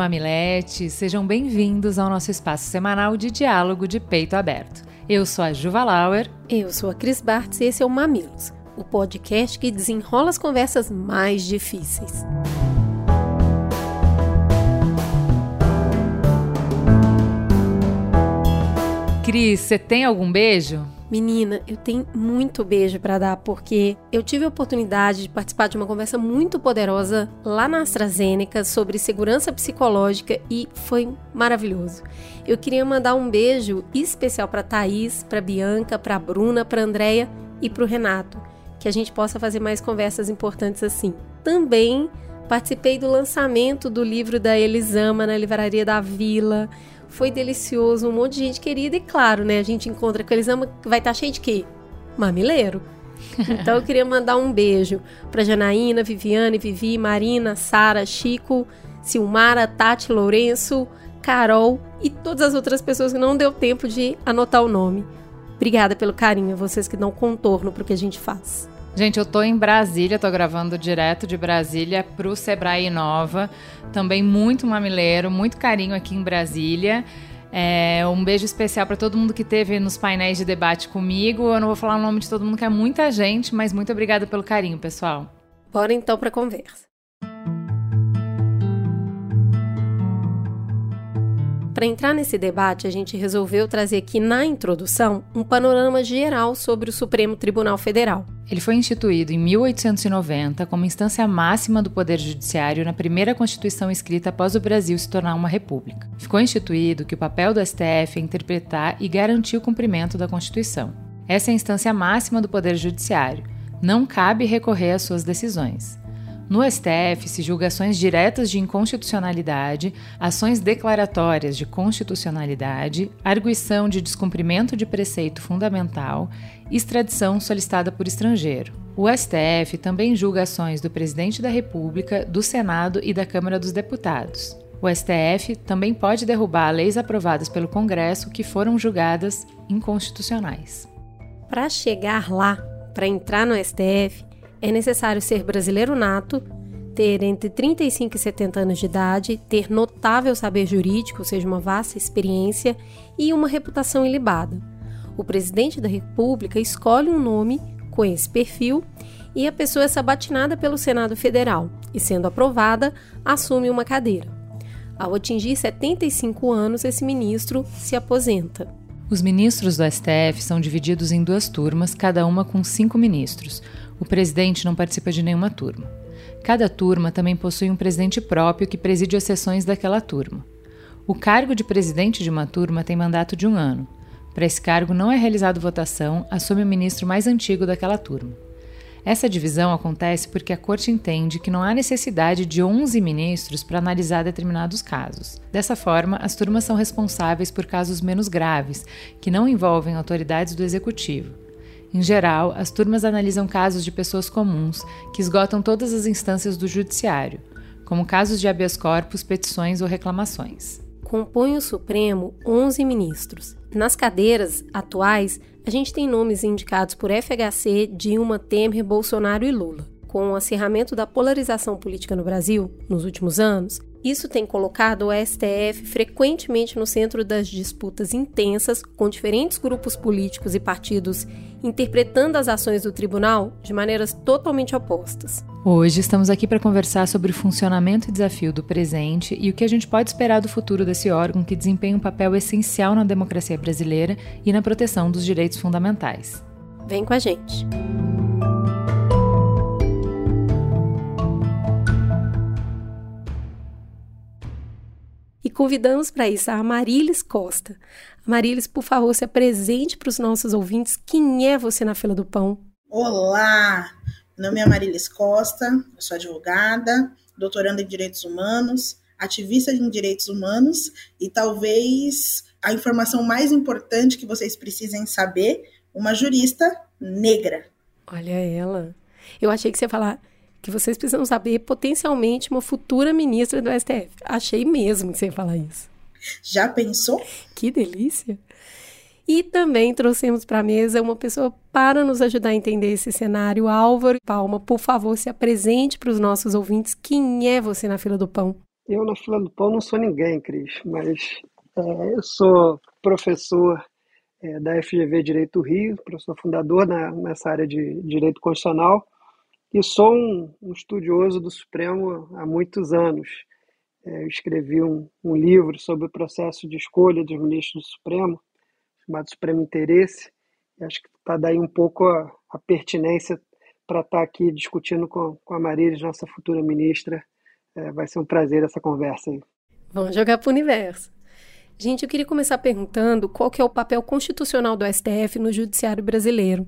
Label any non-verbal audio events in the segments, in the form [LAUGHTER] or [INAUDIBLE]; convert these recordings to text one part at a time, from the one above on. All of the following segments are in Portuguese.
E mamiletes, sejam bem-vindos ao nosso espaço semanal de diálogo de peito aberto. Eu sou a Juva Lauer. Eu sou a Cris Bartz e esse é o Mamilos, o podcast que desenrola as conversas mais difíceis. Cris, você tem algum beijo? Menina, eu tenho muito beijo para dar porque eu tive a oportunidade de participar de uma conversa muito poderosa lá na AstraZeneca sobre segurança psicológica e foi maravilhoso. Eu queria mandar um beijo especial para Thaís, para Bianca, para Bruna, para Andreia e para o Renato, que a gente possa fazer mais conversas importantes assim. Também participei do lançamento do livro da Elisama na livraria da Vila foi delicioso, um monte de gente querida e claro, né? A gente encontra com eles, vai estar tá cheio de quê? Mamileiro. [LAUGHS] Então eu queria mandar um beijo para Janaína, Viviane, Vivi, Marina, Sara, Chico, Silmara, Tati, Lourenço, Carol e todas as outras pessoas que não deu tempo de anotar o nome. Obrigada pelo carinho, vocês que dão contorno para o que a gente faz. Gente, eu tô em Brasília, tô gravando direto de Brasília pro Sebrae Nova. Também muito mamileiro, muito carinho aqui em Brasília. É, um beijo especial para todo mundo que teve nos painéis de debate comigo. Eu não vou falar o nome de todo mundo, que é muita gente, mas muito obrigada pelo carinho, pessoal. Bora então para conversa. Para entrar nesse debate, a gente resolveu trazer aqui na introdução um panorama geral sobre o Supremo Tribunal Federal. Ele foi instituído em 1890 como instância máxima do Poder Judiciário na primeira Constituição escrita após o Brasil se tornar uma república. Ficou instituído que o papel do STF é interpretar e garantir o cumprimento da Constituição. Essa é a instância máxima do Poder Judiciário. Não cabe recorrer às suas decisões. No STF se julga ações diretas de inconstitucionalidade, ações declaratórias de constitucionalidade, arguição de descumprimento de preceito fundamental, extradição solicitada por estrangeiro. O STF também julga ações do Presidente da República, do Senado e da Câmara dos Deputados. O STF também pode derrubar leis aprovadas pelo Congresso que foram julgadas inconstitucionais. Para chegar lá, para entrar no STF, é necessário ser brasileiro nato, ter entre 35 e 70 anos de idade, ter notável saber jurídico, ou seja, uma vasta experiência e uma reputação ilibada. O presidente da República escolhe um nome com esse perfil e a pessoa é sabatinada pelo Senado Federal e, sendo aprovada, assume uma cadeira. Ao atingir 75 anos, esse ministro se aposenta. Os ministros do STF são divididos em duas turmas, cada uma com cinco ministros. O presidente não participa de nenhuma turma. Cada turma também possui um presidente próprio que preside as sessões daquela turma. O cargo de presidente de uma turma tem mandato de um ano. Para esse cargo não é realizado votação, assume o ministro mais antigo daquela turma. Essa divisão acontece porque a Corte entende que não há necessidade de 11 ministros para analisar determinados casos. Dessa forma, as turmas são responsáveis por casos menos graves, que não envolvem autoridades do Executivo. Em geral, as turmas analisam casos de pessoas comuns que esgotam todas as instâncias do judiciário, como casos de habeas corpus, petições ou reclamações. Compõe o Supremo 11 ministros. Nas cadeiras atuais, a gente tem nomes indicados por FHC, Dilma, Temer, Bolsonaro e Lula. Com o acirramento da polarização política no Brasil nos últimos anos, isso tem colocado o STF frequentemente no centro das disputas intensas com diferentes grupos políticos e partidos interpretando as ações do tribunal de maneiras totalmente opostas. Hoje estamos aqui para conversar sobre o funcionamento e desafio do presente e o que a gente pode esperar do futuro desse órgão que desempenha um papel essencial na democracia brasileira e na proteção dos direitos fundamentais. Vem com a gente! E convidamos para isso a Marilis Costa. Marilis, por favor, se apresente para os nossos ouvintes. Quem é você na fila do pão? Olá, meu nome é Marilis Costa, eu sou advogada, doutoranda em Direitos Humanos, ativista em Direitos Humanos e talvez a informação mais importante que vocês precisem saber, uma jurista negra. Olha ela. Eu achei que você ia falar que vocês precisam saber potencialmente uma futura ministra do STF. Achei mesmo que você ia falar isso. Já pensou? Que delícia! E também trouxemos para a mesa uma pessoa para nos ajudar a entender esse cenário. Álvaro Palma, por favor, se apresente para os nossos ouvintes. Quem é você na fila do pão? Eu na fila do pão não sou ninguém, Cris, mas é, eu sou professor é, da FGV Direito Rio, professor fundador na, nessa área de Direito Constitucional e sou um, um estudioso do Supremo há muitos anos. É, eu escrevi um, um, livro sobre o processo de escolha dos ministros do Supremo, chamado Supremo Interesse, e acho que está daí um pouco a, a pertinência para estar tá aqui discutindo com, com a Marília, nossa futura ministra. É, vai ser um prazer essa conversa aí. Vamos jogar para o universo. Gente, eu queria começar perguntando qual que é o papel constitucional do STF no judiciário brasileiro.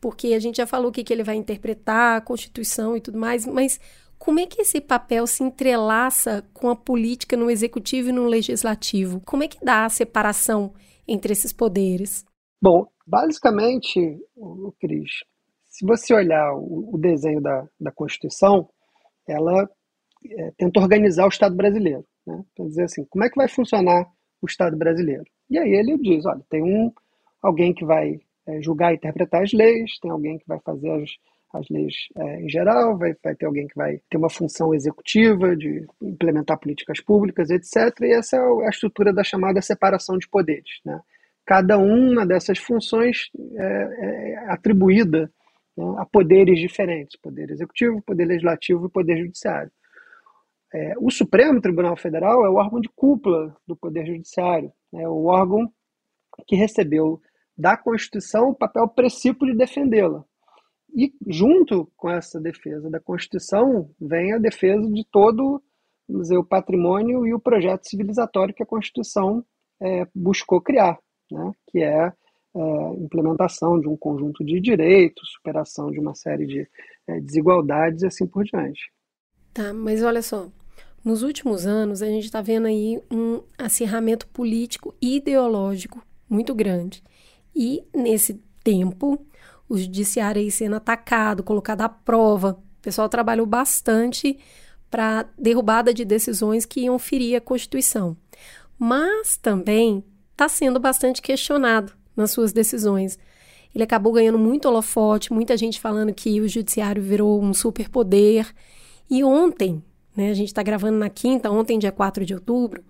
Porque a gente já falou o que, que ele vai interpretar, a Constituição e tudo mais, mas como é que esse papel se entrelaça com a política no executivo e no legislativo? Como é que dá a separação entre esses poderes? Bom, basicamente, o Cris, se você olhar o, o desenho da, da Constituição, ela é, tenta organizar o Estado brasileiro. Né? Quer dizer assim, como é que vai funcionar o Estado brasileiro? E aí ele diz, olha, tem um alguém que vai é, julgar e interpretar as leis, tem alguém que vai fazer as, as leis é, em geral, vai, vai ter alguém que vai ter uma função executiva de implementar políticas públicas, etc. E essa é a estrutura da chamada separação de poderes. Né? Cada uma dessas funções é, é atribuída né, a poderes diferentes: poder executivo, poder legislativo e poder judiciário. É, o Supremo Tribunal Federal é o órgão de cúpula do Poder Judiciário, é o órgão que recebeu da Constituição o papel precípio de defendê-la. E junto com essa defesa da Constituição vem a defesa de todo dizer, o patrimônio e o projeto civilizatório que a Constituição é, buscou criar, né? que é é, implementação de um conjunto de direitos, superação de uma série de é, desigualdades e assim por diante. Tá, mas olha só, nos últimos anos a gente está vendo aí um acirramento político e ideológico muito grande. E nesse tempo o judiciário aí sendo atacado, colocado à prova. O pessoal trabalhou bastante para derrubada de decisões que iam ferir a Constituição. Mas também está sendo bastante questionado nas suas decisões. Ele acabou ganhando muito holofote, muita gente falando que o judiciário virou um superpoder. E ontem, né, a gente está gravando na quinta, ontem, dia 4 de outubro,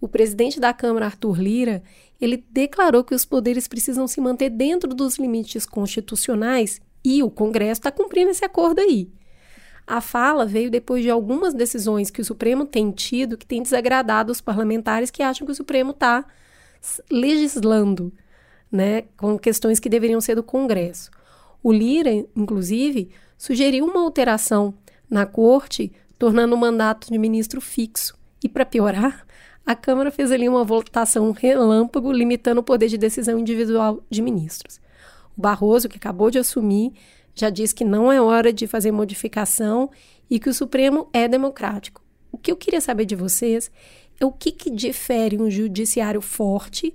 o presidente da Câmara, Arthur Lira, ele declarou que os poderes precisam se manter dentro dos limites constitucionais e o Congresso está cumprindo esse acordo aí. A fala veio depois de algumas decisões que o Supremo tem tido que tem desagradado os parlamentares que acham que o Supremo está legislando né, com questões que deveriam ser do Congresso. O Lira, inclusive, sugeriu uma alteração na corte, tornando o mandato de ministro fixo. E, para piorar, a Câmara fez ali uma votação relâmpago, limitando o poder de decisão individual de ministros. O Barroso, que acabou de assumir, já disse que não é hora de fazer modificação e que o Supremo é democrático. O que eu queria saber de vocês é o que, que difere um judiciário forte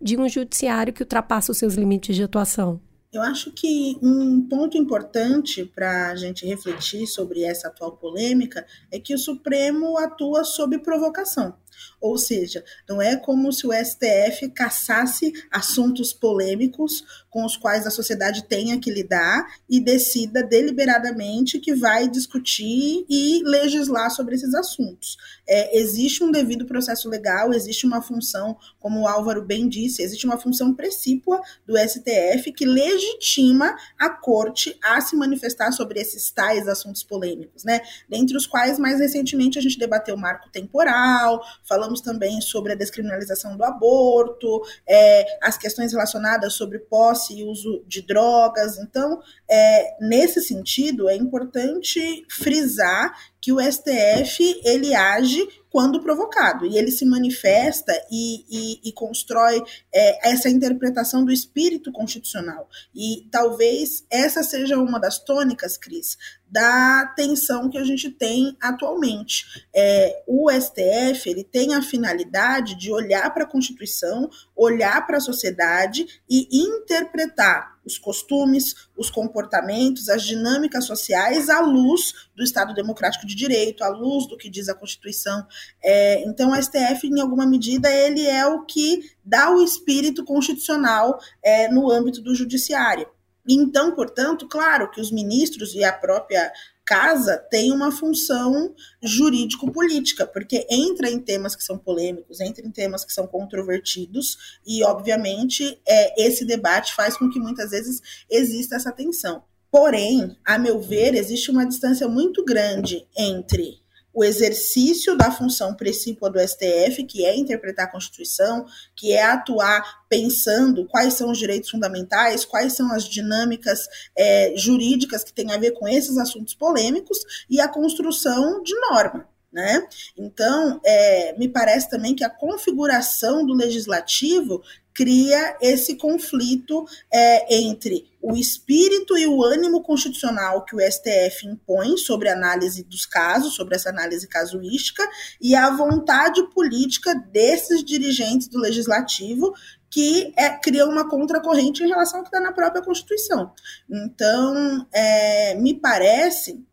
de um judiciário que ultrapassa os seus limites de atuação. Eu acho que um ponto importante para a gente refletir sobre essa atual polêmica é que o Supremo atua sob provocação. Ou seja, não é como se o STF caçasse assuntos polêmicos com os quais a sociedade tenha que lidar e decida deliberadamente que vai discutir e legislar sobre esses assuntos. É, existe um devido processo legal, existe uma função, como o Álvaro bem disse, existe uma função precípua do STF que legitima a corte a se manifestar sobre esses tais assuntos polêmicos, né? Dentre os quais, mais recentemente, a gente debateu o marco temporal, falamos também sobre a descriminalização do aborto, é, as questões relacionadas sobre posse e uso de drogas. Então, é, nesse sentido, é importante frisar que o STF ele age quando provocado e ele se manifesta e, e, e constrói é, essa interpretação do espírito constitucional e talvez essa seja uma das tônicas, Cris, da tensão que a gente tem atualmente. É, o STF ele tem a finalidade de olhar para a Constituição, olhar para a sociedade e interpretar os costumes, os comportamentos, as dinâmicas sociais à luz do Estado Democrático de Direito, à luz do que diz a Constituição. É, então, o STF, em alguma medida, ele é o que dá o espírito constitucional é, no âmbito do judiciário. Então, portanto, claro que os ministros e a própria casa tem uma função jurídico-política, porque entra em temas que são polêmicos, entra em temas que são controvertidos, e, obviamente, é, esse debate faz com que muitas vezes exista essa tensão. Porém, a meu ver, existe uma distância muito grande entre o exercício da função precípua do STF, que é interpretar a Constituição, que é atuar pensando quais são os direitos fundamentais, quais são as dinâmicas é, jurídicas que têm a ver com esses assuntos polêmicos, e a construção de norma. Né? Então, é, me parece também que a configuração do legislativo cria esse conflito é, entre o espírito e o ânimo constitucional que o STF impõe sobre a análise dos casos, sobre essa análise casuística, e a vontade política desses dirigentes do legislativo que é, criam uma contracorrente em relação ao que está na própria Constituição. Então, é, me parece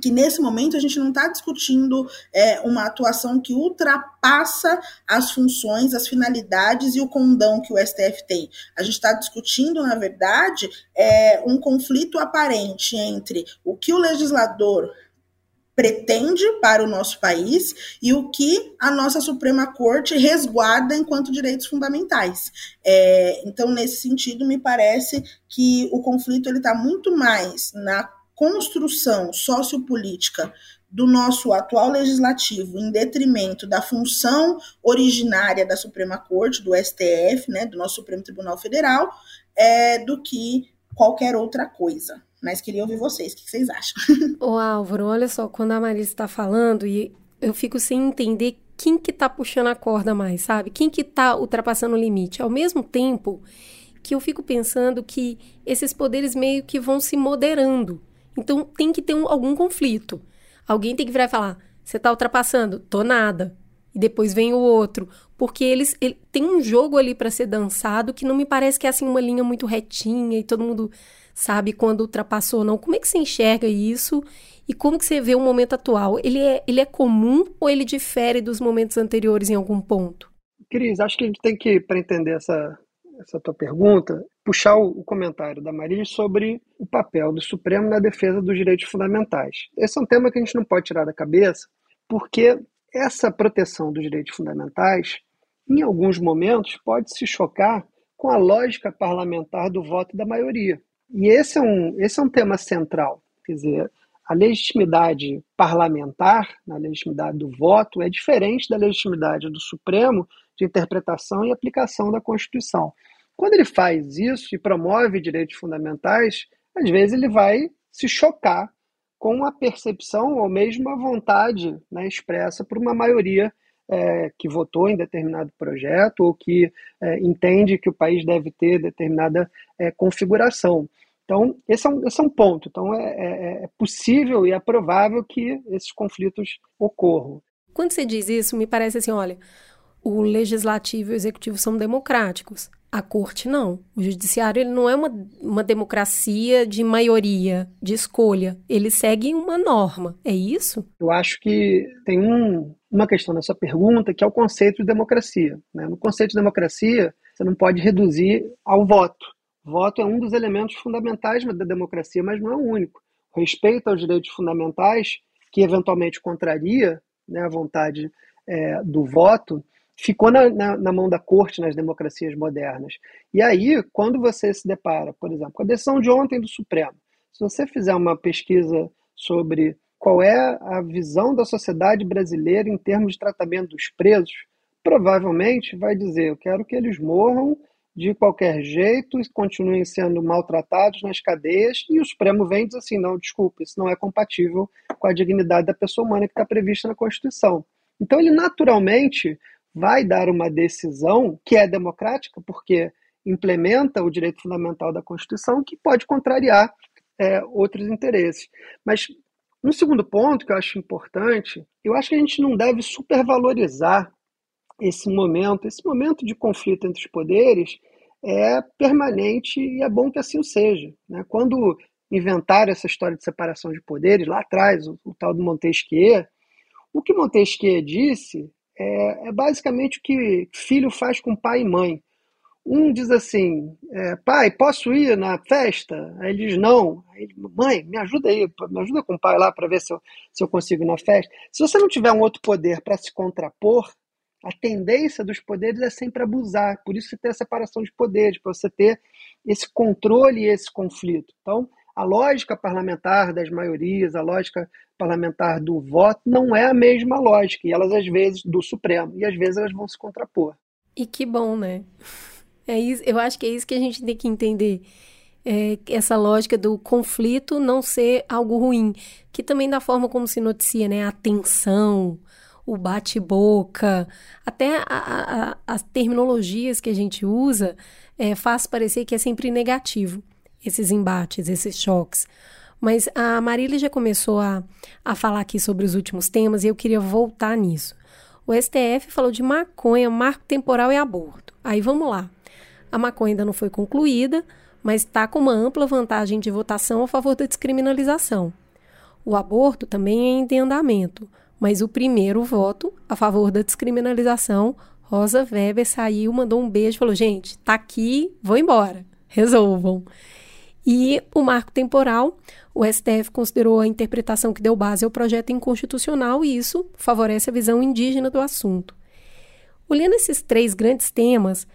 que nesse momento a gente não está discutindo é, uma atuação que ultrapassa as funções, as finalidades e o condão que o STF tem. A gente está discutindo, na verdade, é, um conflito aparente entre o que o legislador pretende para o nosso país e o que a nossa Suprema Corte resguarda enquanto direitos fundamentais. É, então, nesse sentido, me parece que o conflito ele está muito mais na construção sociopolítica do nosso atual legislativo em detrimento da função originária da Suprema Corte, do STF, né, do nosso Supremo Tribunal Federal, é, do que qualquer outra coisa. Mas queria ouvir vocês, o que vocês acham? [LAUGHS] Ô Álvaro, olha só, quando a Marisa está falando, e eu fico sem entender quem que tá puxando a corda mais, sabe? Quem que tá ultrapassando o limite. Ao mesmo tempo que eu fico pensando que esses poderes meio que vão se moderando. Então tem que ter um, algum conflito. Alguém tem que virar e falar: você está ultrapassando? Tô nada. E depois vem o outro. Porque eles ele, tem um jogo ali para ser dançado que não me parece que é assim uma linha muito retinha e todo mundo sabe quando ultrapassou ou não. Como é que você enxerga isso? E como que você vê o momento atual? Ele é, ele é comum ou ele difere dos momentos anteriores em algum ponto? Cris, acho que a gente tem que, para entender essa, essa tua pergunta, puxar o, comentário da Maria sobre o papel do Supremo na defesa dos direitos fundamentais. Esse é um tema que a gente não pode tirar da cabeça, porque essa proteção dos direitos fundamentais, em alguns momentos, pode se chocar com a lógica parlamentar do voto da maioria. E esse é um, esse é um tema central. Quer dizer, a legitimidade parlamentar, a legitimidade do voto, é diferente da legitimidade do Supremo de interpretação e aplicação da Constituição. Quando ele faz isso e promove direitos fundamentais, às vezes ele vai se chocar com a percepção ou mesmo a vontade né, expressa por uma maioria é, que votou em determinado projeto ou que é, entende que o país deve ter determinada é, configuração. Então, esse é um, esse é um ponto. Então, é, é, é possível e é provável que esses conflitos ocorram. Quando você diz isso, me parece assim: olha, o legislativo e o executivo são democráticos. A corte não. O judiciário ele não é uma, uma democracia de maioria, de escolha. Ele segue uma norma. É isso? Eu acho que tem um, uma questão nessa pergunta que é o conceito de democracia. Né? No conceito de democracia, você não pode reduzir ao voto. Voto é um dos elementos fundamentais da democracia, mas não é o único. O respeito aos direitos fundamentais, que eventualmente contraria né, a vontade é, do voto, ficou na, na, na, mão da corte nas democracias modernas. E aí, quando você se depara, por exemplo, com a decisão de ontem do Supremo, se você fizer uma pesquisa sobre qual é a visão da sociedade brasileira em termos de tratamento dos presos, provavelmente vai dizer: eu quero que eles morram de qualquer jeito e continuem sendo maltratados nas cadeias, e o Supremo vem e diz assim: não, desculpe, isso não é compatível com a dignidade da pessoa humana que está prevista na Constituição. Então, ele naturalmente vai dar uma decisão que é democrática, porque implementa o direito fundamental da Constituição, que pode contrariar é, outros interesses. Mas um segundo ponto que eu acho importante, eu acho que a gente não deve supervalorizar esse momento. Esse momento de conflito entre os poderes é permanente e é bom que assim seja. Né? Quando inventaram essa história de separação de poderes, lá atrás, o, o tal do Montesquieu, o que Montesquieu disse é, é, basicamente o que filho faz com pai e mãe. Um diz assim, é, pai, posso ir na festa? Aí ele diz, não. Aí ele, mãe, me ajuda aí, me ajuda com o pai lá para ver se eu, se eu consigo ir na festa. Se você não tiver um outro poder para se contrapor, a tendência dos poderes é sempre abusar. Por isso que tem a separação de poderes, para você ter esse controle e esse conflito. Então, a lógica parlamentar das maiorias, a lógica parlamentar do voto, não é a mesma lógica. E elas, às vezes, do Supremo. E às vezes elas vão se contrapor. E que bom, né? [LAUGHS] É isso, eu acho que é isso que a gente tem que entender. É, essa lógica do conflito não ser algo ruim, que também da forma como se noticia, né, a tensão, o bate-boca, até a, a, as terminologias que a gente usa é, faz parecer que é sempre negativo, esses embates, esses choques. Mas a Marília já começou a, a falar aqui sobre os últimos temas e eu queria voltar nisso. O STF falou de maconha, marco temporal e aborto. Aí vamos lá. A maconha ainda não foi concluída, mas está com uma ampla vantagem de votação a favor da descriminalização. O aborto também é em andamento, mas o primeiro voto a favor da descriminalização, Rosa Weber saiu, mandou um beijo, falou: gente, tá aqui, vou embora, resolvam. E o marco temporal, o STF considerou a interpretação que deu base ao projeto inconstitucional e isso favorece a visão indígena do assunto. Olhando esses três grandes temas,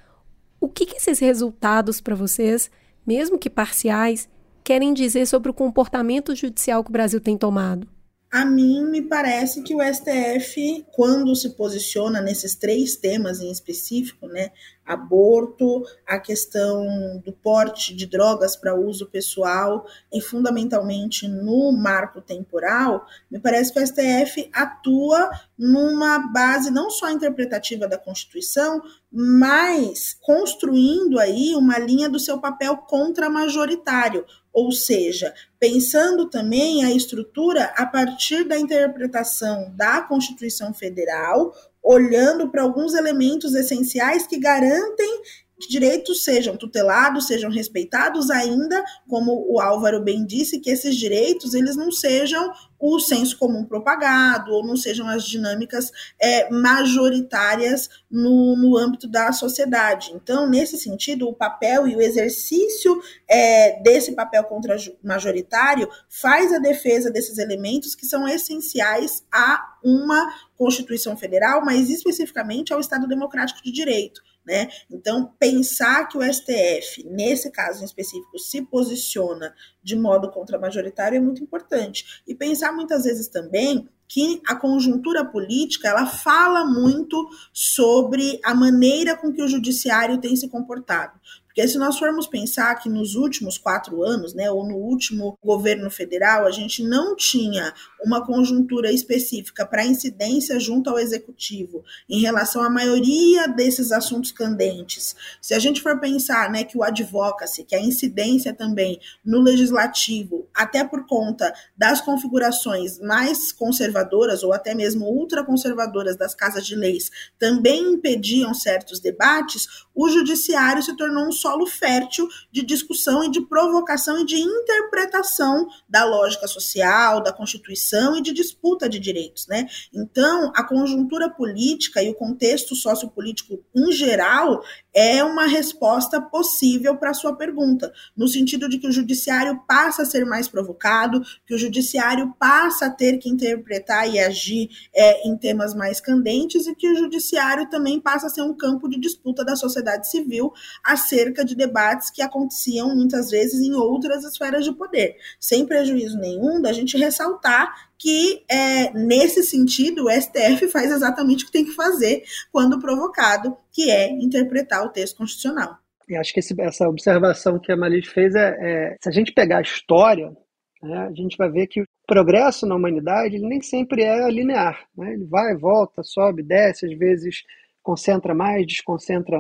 o que, que esses resultados para vocês, mesmo que parciais, querem dizer sobre o comportamento judicial que o Brasil tem tomado? A mim me parece que o STF, quando se posiciona nesses três temas em específico, né, aborto, a questão do porte de drogas para uso pessoal e fundamentalmente no marco temporal, me parece que o STF atua numa base não só interpretativa da Constituição, mas construindo aí uma linha do seu papel contra-majoritário, ou seja, pensando também a estrutura a partir da interpretação da Constituição Federal, olhando para alguns elementos essenciais que garantem que direitos sejam tutelados, sejam respeitados, ainda como o Álvaro bem disse, que esses direitos eles não sejam o senso comum propagado ou não sejam as dinâmicas é, majoritárias no, no âmbito da sociedade. Então, nesse sentido, o papel e o exercício é, desse papel contra majoritário faz a defesa desses elementos que são essenciais a uma Constituição Federal, mas especificamente ao Estado Democrático de Direito. Né? Então, pensar que o STF, nesse caso em específico, se posiciona de modo contra-majoritário é muito importante. E pensar muitas vezes também que a conjuntura política ela fala muito sobre a maneira com que o judiciário tem se comportado. Porque se nós formos pensar que nos últimos quatro anos, né, ou no último governo federal, a gente não tinha uma conjuntura específica para incidência junto ao executivo em relação à maioria desses assuntos candentes. Se a gente for pensar, né, que o advocacy, que a incidência também no legislativo, até por conta das configurações mais conservadoras ou até mesmo ultraconservadoras das casas de leis, também impediam certos debates, o judiciário se tornou um solo fértil de discussão e de provocação e de interpretação da lógica social, da Constituição e de disputa de direitos, né? Então, a conjuntura política e o contexto sociopolítico em geral é uma resposta possível para a sua pergunta, no sentido de que o judiciário passa a ser mais provocado, que o judiciário passa a ter que interpretar e agir é, em temas mais candentes e que o judiciário também passa a ser um campo de disputa da sociedade civil acerca de debates que aconteciam muitas vezes em outras esferas de poder, sem prejuízo nenhum da gente ressaltar que, é, nesse sentido, o STF faz exatamente o que tem que fazer quando provocado, que é interpretar o texto constitucional. E acho que esse, essa observação que a Malis fez é, é, se a gente pegar a história, né, a gente vai ver que o progresso na humanidade ele nem sempre é linear. Né? Ele vai, volta, sobe, desce, às vezes concentra mais, desconcentra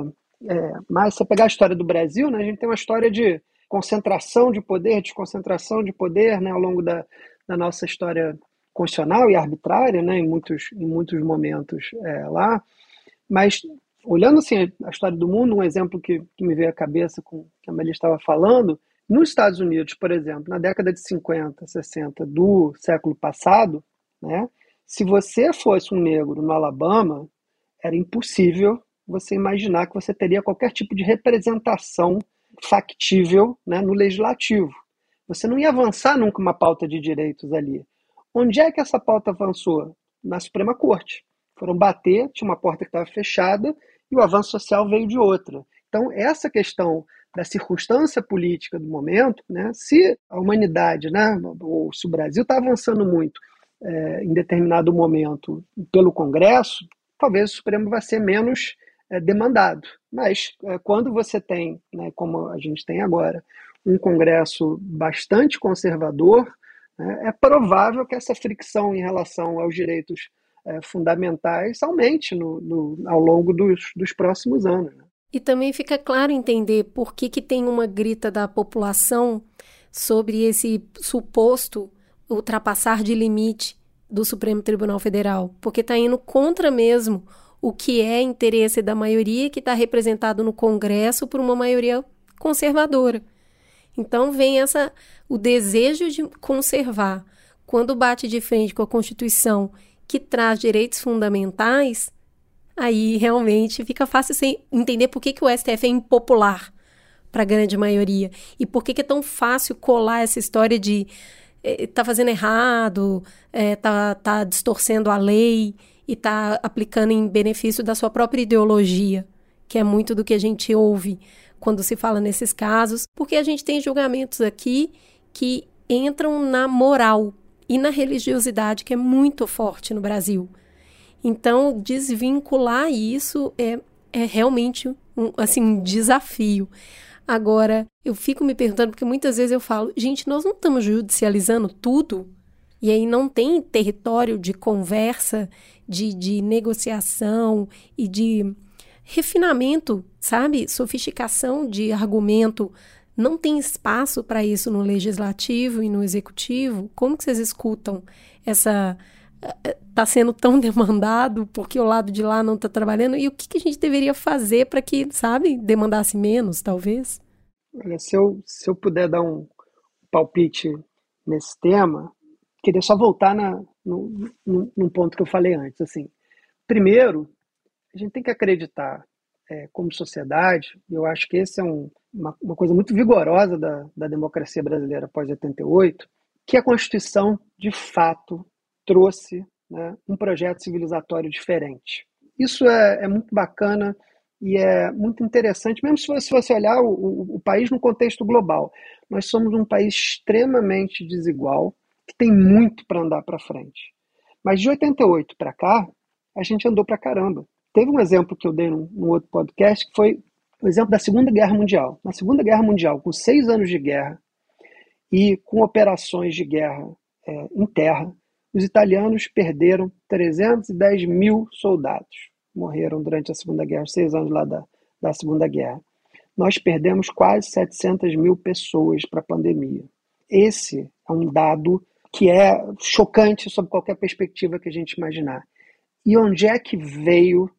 é, mais. Se você pegar a história do Brasil, né, a gente tem uma história de concentração de poder, desconcentração de poder né, ao longo da, da nossa história constitucional e arbitrária, né, em, muitos, em muitos momentos é, lá. Mas, olhando assim, a história do mundo, um exemplo que, que me veio à cabeça com que a Maria estava falando, nos Estados Unidos, por exemplo, na década de 50, 60 do século passado, né, se você fosse um negro no Alabama, era impossível você imaginar que você teria qualquer tipo de representação factível né, no legislativo. Você não ia avançar nunca uma pauta de direitos ali. Onde é que essa pauta avançou? Na Suprema Corte. Foram bater, tinha uma porta que estava fechada e o avanço social veio de outra. Então, essa questão da circunstância política do momento, né, se a humanidade, né, ou se o Brasil está avançando muito é, em determinado momento pelo Congresso, talvez o Supremo vai ser menos é, demandado. Mas é, quando você tem, né, como a gente tem agora, um Congresso bastante conservador, né, é provável que essa fricção em relação aos direitos é, fundamentais aumente no, no, ao longo dos, dos próximos anos. Né? E também fica claro entender por que, que tem uma grita da população sobre esse suposto ultrapassar de limite do Supremo Tribunal Federal, porque está indo contra mesmo o que é interesse da maioria que está representado no Congresso por uma maioria conservadora. Então vem essa o desejo de conservar. Quando bate de frente com a Constituição que traz direitos fundamentais, aí realmente fica fácil entender por que, que o STF é impopular para a grande maioria e por que, que é tão fácil colar essa história de eh, tá fazendo errado, eh, tá, tá distorcendo a lei e está aplicando em benefício da sua própria ideologia, que é muito do que a gente ouve quando se fala nesses casos, porque a gente tem julgamentos aqui que entram na moral e na religiosidade, que é muito forte no Brasil. Então, desvincular isso é, é realmente um, assim, um desafio. Agora, eu fico me perguntando, porque muitas vezes eu falo, gente, nós não estamos judicializando tudo? E aí não tem território de conversa, de, de negociação e de refinamento, sabe? Sofisticação de argumento. Não tem espaço para isso no legislativo e no executivo. Como que vocês escutam essa está sendo tão [LAUGHS] demandado porque o lado de lá não está trabalhando e o que, que, a gente deveria fazer para que, sabe, demandasse menos, talvez? Olha, se eu, se eu puder dar um palpite nesse tema, queria só voltar na, no, no, num ponto que eu falei antes. Assim, primeiro, a gente tem que acreditar é, como sociedade, e eu acho que esse é um, uma, uma, coisa muito vigorosa da, da democracia brasileira após 88, que a Constituição, de fato, trouxe né, um projeto civilizatório diferente. Isso é, é, muito bacana e é muito interessante, mesmo se você, se você olhar o, o, o país no contexto global. Nós somos um país extremamente desigual, que tem muito para andar para frente. Mas de 88 para cá, a gente andou para caramba. Teve um exemplo que eu dei num, num, outro podcast, que foi o exemplo da Segunda Guerra Mundial. Na Segunda Guerra Mundial, com seis anos de guerra e com operações de guerra é, em terra, os italianos perderam 310 mil soldados. Morreram durante a Segunda Guerra, seis anos lá da, da Segunda Guerra. Nós perdemos quase 700 mil pessoas para a pandemia. Esse é um dado que é chocante sob qualquer perspectiva que a gente imaginar. E onde é que veio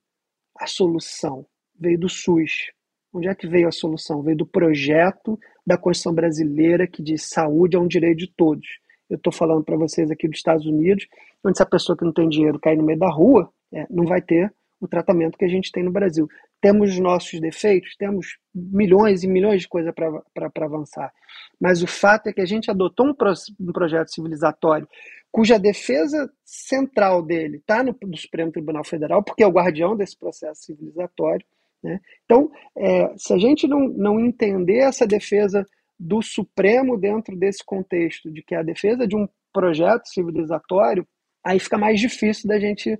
a solução? Veio do SUS. Onde é que veio a solução? Veio do projeto da Constituição brasileira que diz saúde é um direito de todos. Eu estou falando para vocês aqui dos Estados Unidos, onde se a pessoa que não tem dinheiro cair no meio da rua, é, não vai ter o tratamento que a gente tem no Brasil. Temos os nossos defeitos, temos milhões e milhões de coisas para avançar. Mas o fato é que a gente adotou um, pro, um projeto civilizatório cuja defesa central dele está no, Supremo Tribunal Federal, porque é o guardião desse processo civilizatório. Né? Então, é, se a gente não, não entender essa defesa do Supremo dentro desse contexto, de que é a defesa de um projeto civilizatório, aí fica mais difícil da gente é,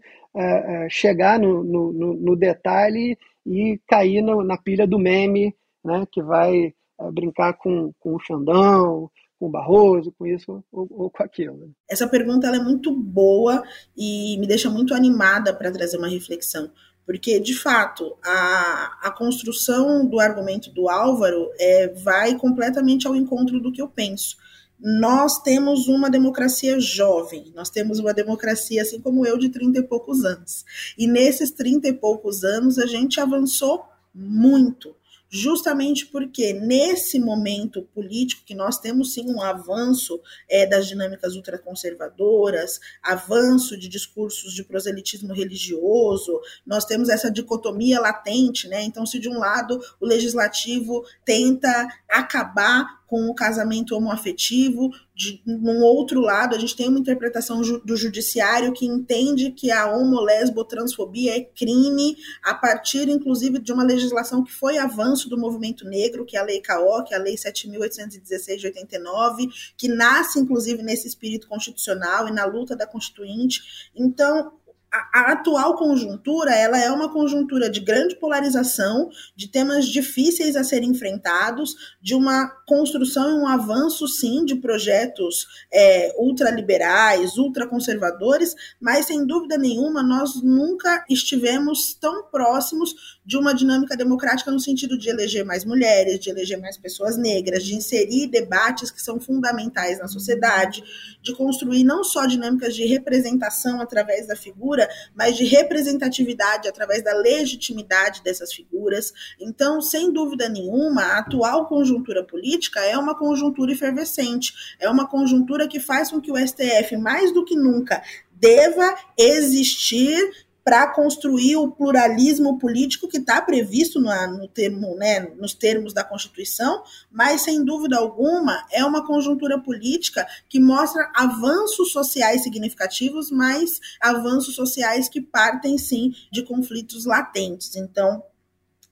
é, chegar no, no, no, detalhe e cair no, na pilha do meme, né, que vai é, brincar com, com o Xandão, com Barroso, com isso ou, ou com aquilo. Essa pergunta é muito boa e me deixa muito animada para trazer uma reflexão, porque, de fato, a, a construção do argumento do Álvaro é, vai completamente ao encontro do que eu penso nós temos uma democracia jovem, nós temos uma democracia, assim como eu, de 30 e poucos anos. E nesses 30 e poucos anos, a gente avançou muito justamente porque nesse momento político que nós temos sim um avanço é, das dinâmicas ultraconservadoras, avanço de discursos de proselitismo religioso, nós temos essa dicotomia latente, né? Então, se de um lado o legislativo tenta acabar com o casamento homoafetivo, de, num outro lado, a gente tem uma interpretação ju, do judiciário que entende que a homo-lesbo-transfobia é crime, a partir, inclusive, de uma legislação que foi avanço do movimento negro, que é a Lei CAO, que é a Lei 7.816 de 89, que nasce, inclusive, nesse espírito constitucional e na luta da Constituinte. Então, a, atual conjuntura ela é uma conjuntura de grande polarização, de temas difíceis a serem enfrentados, de uma construção e um avanço, sim, de projetos é, ultraliberais, ultraconservadores, mas sem dúvida nenhuma nós nunca estivemos tão próximos de uma dinâmica democrática no sentido de eleger mais mulheres, de eleger mais pessoas negras, de inserir debates que são fundamentais na sociedade, de construir não só dinâmicas de representação através da figura, mas de representatividade através da legitimidade dessas figuras. Então, sem dúvida nenhuma, a atual conjuntura política é uma conjuntura efervescente, é uma conjuntura que faz com que o STF, mais do que nunca, deva existir para construir o pluralismo político que está previsto no, no termo, né, nos termos da Constituição, mas sem dúvida alguma é uma conjuntura política que mostra avanços sociais significativos, mas avanços sociais que partem sim de conflitos latentes. Então,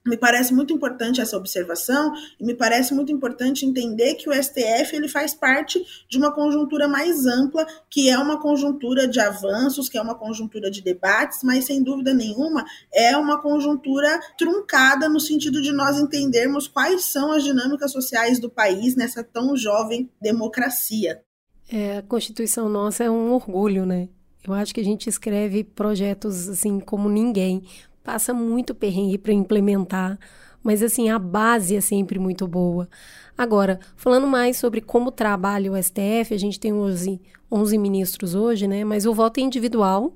me parece muito importante essa observação e me parece muito importante entender que o STF ele faz parte de uma conjuntura mais ampla, que é uma conjuntura de avanços, que é uma conjuntura de debates, mas sem dúvida nenhuma é uma conjuntura truncada no sentido de nós entendermos quais são as dinâmicas sociais do país nessa tão jovem democracia. É, a Constituição nossa é um orgulho, né? Eu acho que a gente escreve projetos assim como ninguém passa muito perrengue para implementar, mas assim, a base é sempre muito boa. Agora, falando mais sobre como trabalha o STF, a gente tem 11, 11 ministros hoje, né? Mas o voto é individual,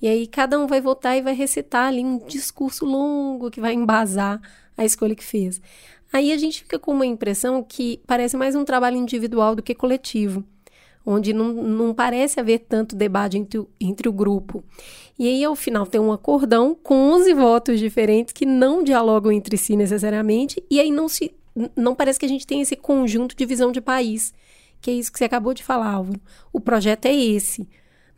e aí cada um vai votar e vai recitar ali um discurso longo que vai embasar a escolha que fez. Aí a gente fica com uma impressão que parece mais um trabalho individual do que coletivo onde não, não parece haver tanto debate entre, entre o grupo. E aí, ao final, tem um acordão com 11 votos diferentes que não dialogam entre si necessariamente, e aí não se não parece que a gente tem esse conjunto de visão de país, que é isso que você acabou de falar, Álvaro. O projeto é esse.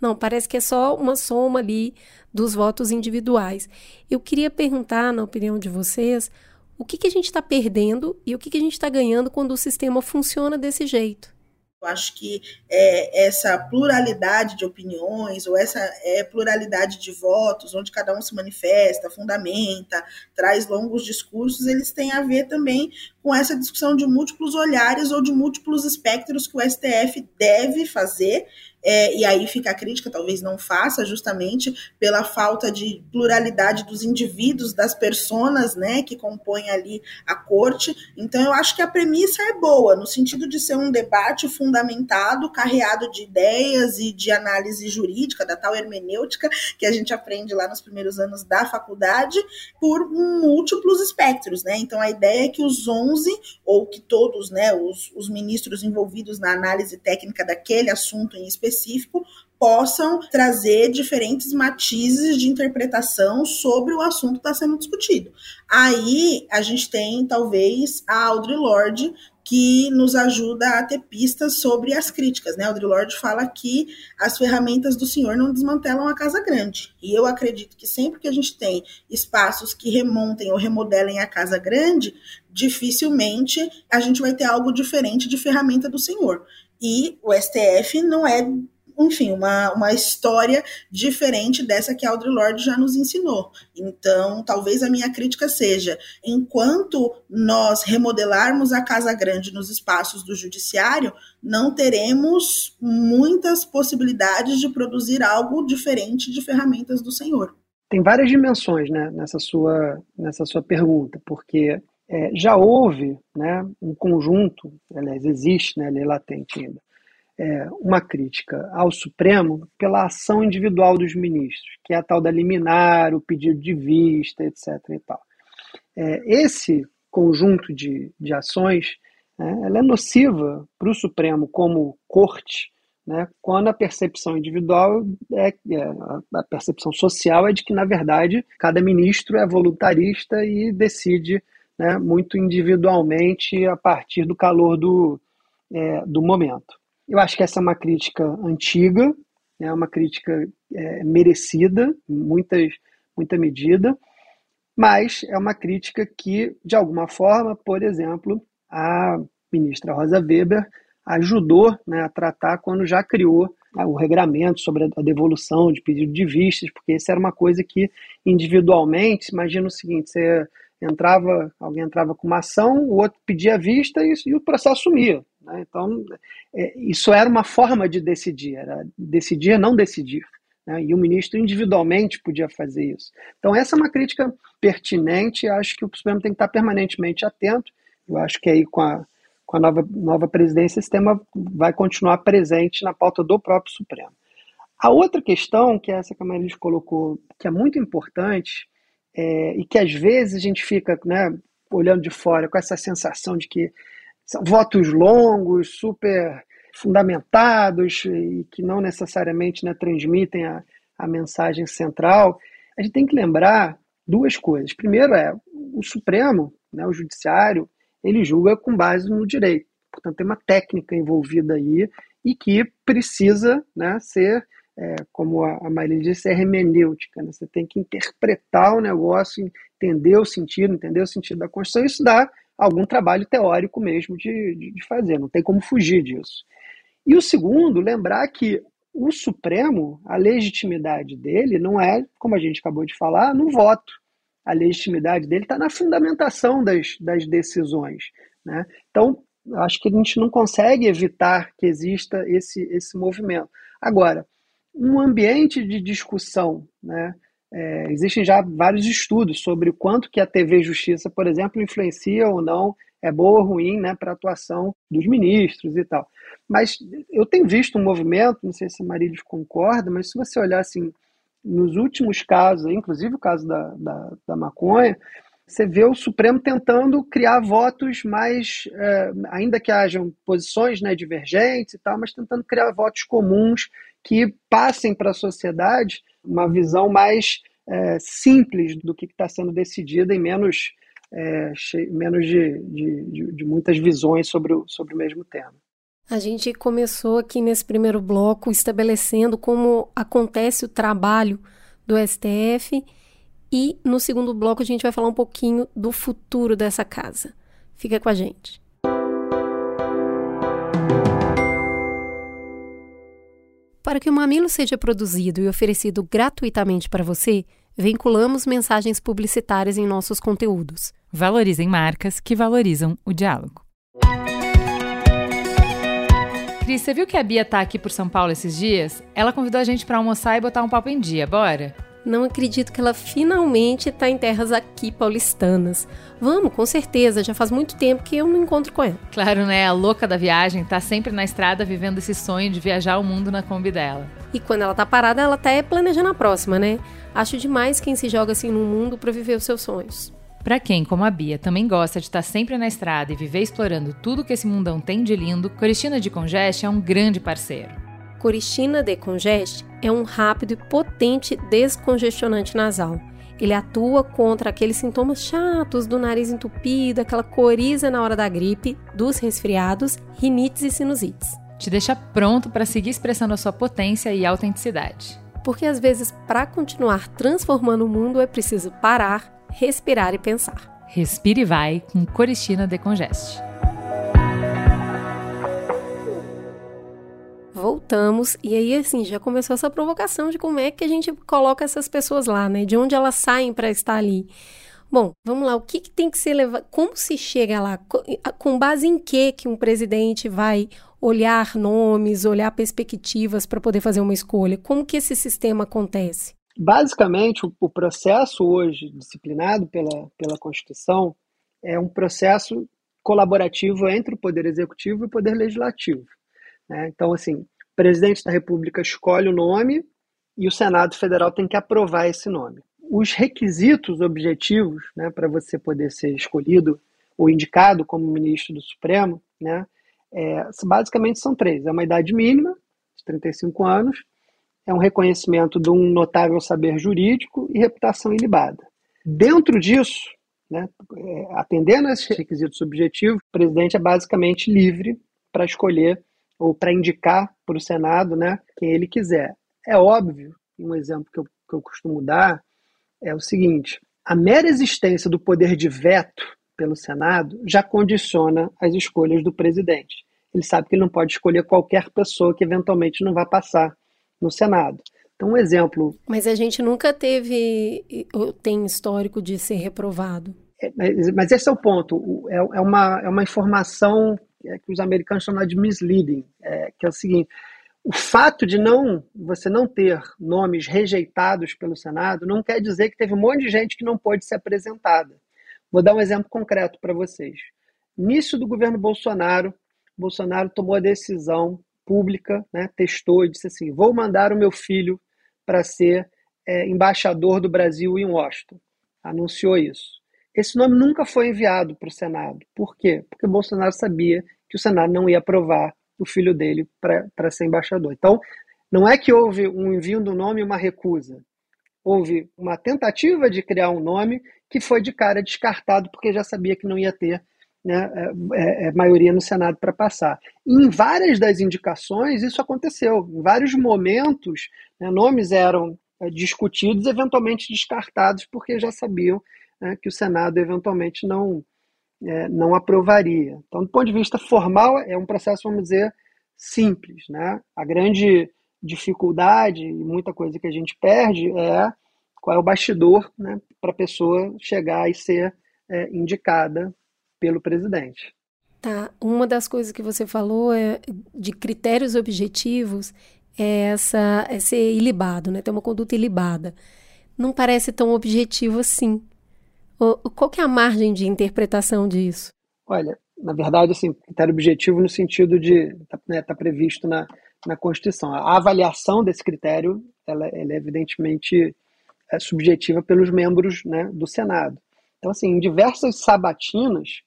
Não, parece que é só uma soma ali dos votos individuais. Eu queria perguntar, na opinião de vocês, o que, que a gente está perdendo e o que, que a gente está ganhando quando o sistema funciona desse jeito? Eu acho que é, essa pluralidade de opiniões, ou essa é, pluralidade de votos, onde cada um se manifesta, fundamenta, traz longos discursos, eles têm a ver também com essa discussão de múltiplos olhares ou de múltiplos espectros que o STF deve fazer é, e aí fica a crítica, talvez não faça, justamente pela falta de pluralidade dos indivíduos, das personas né, que compõem ali a corte. Então, eu acho que a premissa é boa, no sentido de ser um debate fundamentado, carreado de ideias e de análise jurídica, da tal hermenêutica que a gente aprende lá nos primeiros anos da faculdade, por múltiplos espectros. Né? Então, a ideia é que os 11, ou que todos né, os, os ministros envolvidos na análise técnica daquele assunto em específico, específico possam trazer diferentes matizes de interpretação sobre o assunto que está sendo discutido. Aí a gente tem, talvez, a Audre Lorde, que nos ajuda a ter pistas sobre as críticas. Né? Audre Lorde fala que as ferramentas do Senhor não desmantelam a casa grande. E eu acredito que sempre que a gente tem espaços que remontem ou remodelem a casa grande, dificilmente a gente vai ter algo diferente de ferramenta do Senhor. E o STF não é enfim, uma, uma história diferente dessa que a Audre Lorde já nos ensinou. Então, talvez a minha crítica seja: enquanto nós remodelarmos a Casa Grande nos espaços do Judiciário, não teremos muitas possibilidades de produzir algo diferente de ferramentas do Senhor. tem várias dimensões né, nessa, sua, nessa sua pergunta, porque é, já houve né, um conjunto, aliás, existe, né, lei latente ainda, é, uma crítica ao Supremo pela ação individual dos ministros, que é a tal da liminar, o pedido de vista, etc. E tal. É, esse conjunto de, de ações né, ela é nociva para o Supremo como corte, né, quando a percepção individual é, é, a percepção social é de que na verdade cada ministro é voluntarista e decide né, muito individualmente a partir do calor do, é, do momento. Eu acho que essa é uma crítica antiga, é uma crítica é, merecida, muitas, muita medida, mas é uma crítica que, de alguma forma, por exemplo, a ministra Rosa Weber ajudou né, a tratar quando já criou né, o regramento sobre a devolução de pedido de vistas, porque isso era uma coisa que individualmente, imagina o seguinte, você entrava, alguém entrava com uma ação, o outro pedia vista e, e o processo sumia. Né? Então, é, isso era uma forma de decidir, era decidir não decidir. Né? E o ministro individualmente podia fazer isso. Então, essa é uma crítica pertinente, acho que o Supremo tem que estar permanentemente atento. Eu acho que aí com a, com a nova, nova presidência, esse tema vai continuar presente na pauta do próprio Supremo. A outra questão, que é essa que a colocou, que é muito importante, é, e que às vezes a gente fica né, olhando de fora com essa sensação de que são votos longos, super fundamentados e que não necessariamente né, transmitem a, a mensagem central, a gente tem que lembrar duas coisas. Primeiro é o Supremo, né, o Judiciário, ele julga com base no direito. Portanto, tem uma técnica envolvida aí e que precisa né, ser é, como a, Maria disse, é hermenêutica. Né? Você tem que interpretar o negócio, entender o sentido, entender o sentido da Constituição. Isso dá algum trabalho teórico mesmo de, de, de fazer, não tem como fugir disso. E o segundo, lembrar que o Supremo, a legitimidade dele não é, como a gente acabou de falar, no voto. A legitimidade dele está na fundamentação das, das decisões. Né? Então, acho que a gente não consegue evitar que exista esse, esse movimento. Agora, um ambiente de discussão. Né? É, existem já vários estudos sobre o quanto que a TV Justiça, por exemplo, influencia ou não, é boa ou ruim né, para a atuação dos ministros e tal. Mas eu tenho visto um movimento, não sei se a Marília concorda, mas se você olhar assim, nos últimos casos, inclusive o caso da, da, da maconha, você vê o Supremo tentando criar votos mais, é, ainda que hajam posições né, divergentes e tal, mas tentando criar votos comuns que passem para a sociedade uma visão mais é, simples do que está sendo decidido e menos, é, menos de, de, de, muitas visões sobre o, sobre o mesmo tema. A gente começou aqui nesse primeiro bloco estabelecendo como acontece o trabalho do STF e no segundo bloco a gente vai falar um pouquinho do futuro dessa casa. Fica com a gente. Para que o Mamilo seja produzido e oferecido gratuitamente para você, vinculamos mensagens publicitárias em nossos conteúdos. Valorizem marcas que valorizam o diálogo. Cris, você viu que a Bia tá aqui por São Paulo esses dias? Ela convidou a gente para almoçar e botar um papo em dia, bora? Não acredito que ela finalmente está em terras aqui paulistanas. Vamos, com certeza. Já faz muito tempo que eu não encontro com ela. Claro, né? A louca da viagem tá sempre na estrada vivendo esse sonho de viajar o mundo na Kombi dela. E quando ela tá parada, ela tá planejando a próxima, né? Acho demais quem se joga assim no mundo para viver os seus sonhos. Para quem, como a Bia, também gosta de estar sempre na estrada e viver explorando tudo que esse mundão tem de lindo, Coristina de Congeste é um grande parceiro. Coristina de Congest é um rápido e potente descongestionante nasal. Ele atua contra aqueles sintomas chatos do nariz entupido, aquela coriza na hora da gripe, dos resfriados, rinites e sinusites. Te deixa pronto para seguir expressando a sua potência e autenticidade. Porque às vezes, para continuar transformando o mundo, é preciso parar, respirar e pensar. Respire e vai com Coristina Decongeste. Voltamos e aí assim já começou essa provocação de como é que a gente coloca essas pessoas lá, né? De onde elas saem para estar ali. Bom, vamos lá. O que, que tem que ser levado? Como se chega lá? Com base em que que um presidente vai olhar nomes, olhar perspectivas para poder fazer uma escolha? Como que esse sistema acontece? Basicamente, o, o processo hoje disciplinado pela, pela Constituição é um processo colaborativo entre o Poder Executivo e o Poder Legislativo. Né? Então, assim, presidente da República escolhe o nome e o Senado Federal tem que aprovar esse nome. Os requisitos objetivos né, para você poder ser escolhido ou indicado como ministro do Supremo, né, é, basicamente são três. É uma idade mínima, de 35 anos, é um reconhecimento de um notável saber jurídico e reputação ilibada. Dentro disso, né, é, atendendo a esses requisitos objetivos, o presidente é basicamente livre para escolher ou para indicar para o Senado né, quem ele quiser. É óbvio, um exemplo que eu, que eu costumo dar é o seguinte: a mera existência do poder de veto pelo Senado já condiciona as escolhas do presidente. Ele sabe que ele não pode escolher qualquer pessoa que eventualmente não vá passar no Senado. Então, um exemplo. Mas a gente nunca teve, tem histórico de ser reprovado. É, mas, mas, esse é o ponto. É, é, uma, é uma informação que os americanos chamam de misleading, é, que é o seguinte: o fato de não você não ter nomes rejeitados pelo Senado não quer dizer que teve um monte de gente que não pôde ser apresentada. Vou dar um exemplo concreto para vocês. Início do governo Bolsonaro, Bolsonaro tomou a decisão pública, né, testou e disse assim: vou mandar o meu filho para ser é, embaixador do Brasil em Washington. Anunciou isso. Esse nome nunca foi enviado para o Senado. Por quê? Porque Bolsonaro sabia que o Senado não ia aprovar o filho dele para ser embaixador. Então, não é que houve um envio do nome e uma recusa. Houve uma tentativa de criar um nome que foi de cara descartado porque já sabia que não ia ter né, é, é, é maioria no Senado para passar. E em várias das indicações isso aconteceu. Em vários momentos, né, nomes eram é, discutidos, eventualmente descartados, porque já sabiam né, que o Senado eventualmente não, é, não aprovaria. Então, do ponto de vista formal, é um processo, vamos dizer, simples. Né? A grande dificuldade e muita coisa que a gente perde é qual é o bastidor né, para a pessoa chegar e ser é, indicada pelo presidente. Tá. Uma das coisas que você falou é de critérios objetivos é essa é ser ilibado, né? Ter uma conduta ilibada. Não parece tão objetivo assim. Qual que é a margem de interpretação disso? Olha, na verdade, assim, critério objetivo no sentido de está né, tá previsto na, na Constituição. A avaliação desse critério, ela, ela é evidentemente é subjetiva pelos membros né, do Senado. Então, assim, em diversas sabatinas,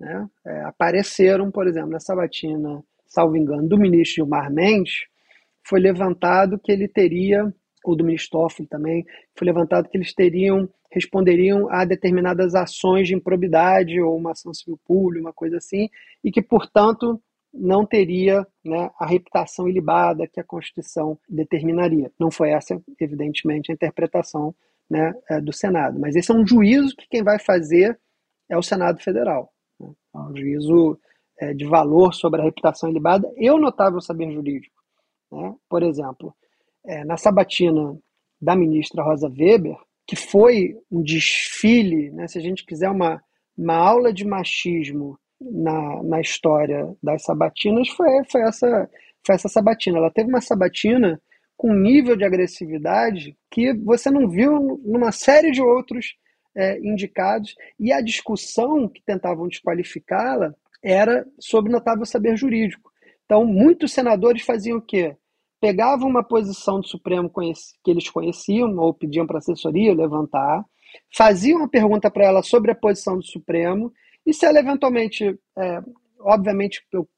né, é, apareceram, por exemplo, na sabatina, salvo engano, do ministro Gilmar Mendes, foi levantado que ele teria, ou do ministro Toffoli também, foi levantado que eles teriam, responderiam a determinadas ações de improbidade ou uma ação civil pública, uma coisa assim, e que, portanto, não teria né, a reputação ilibada que a Constituição determinaria. Não foi essa, evidentemente, a interpretação né, é, do Senado. Mas esse é um juízo que quem vai fazer é o Senado Federal. Né? É um juízo é, de valor sobre a reputação ilibada e o notável saber jurídico. Né? Por exemplo, é, na sabatina da ministra Rosa Weber, que foi um desfile, né, se a gente quiser uma, uma aula de machismo na, na história das sabatinas, foi, foi, essa, foi essa sabatina. Ela teve uma sabatina com um nível de agressividade que você não viu numa série de outros é, indicados, e a discussão que tentavam desqualificá-la era sobre notável saber jurídico. Então, muitos senadores faziam o quê? Pegavam uma posição do Supremo que eles conheciam, ou pediam para assessoria levantar, faziam uma pergunta para ela sobre a posição do Supremo, e se ela eventualmente, é, obviamente, eu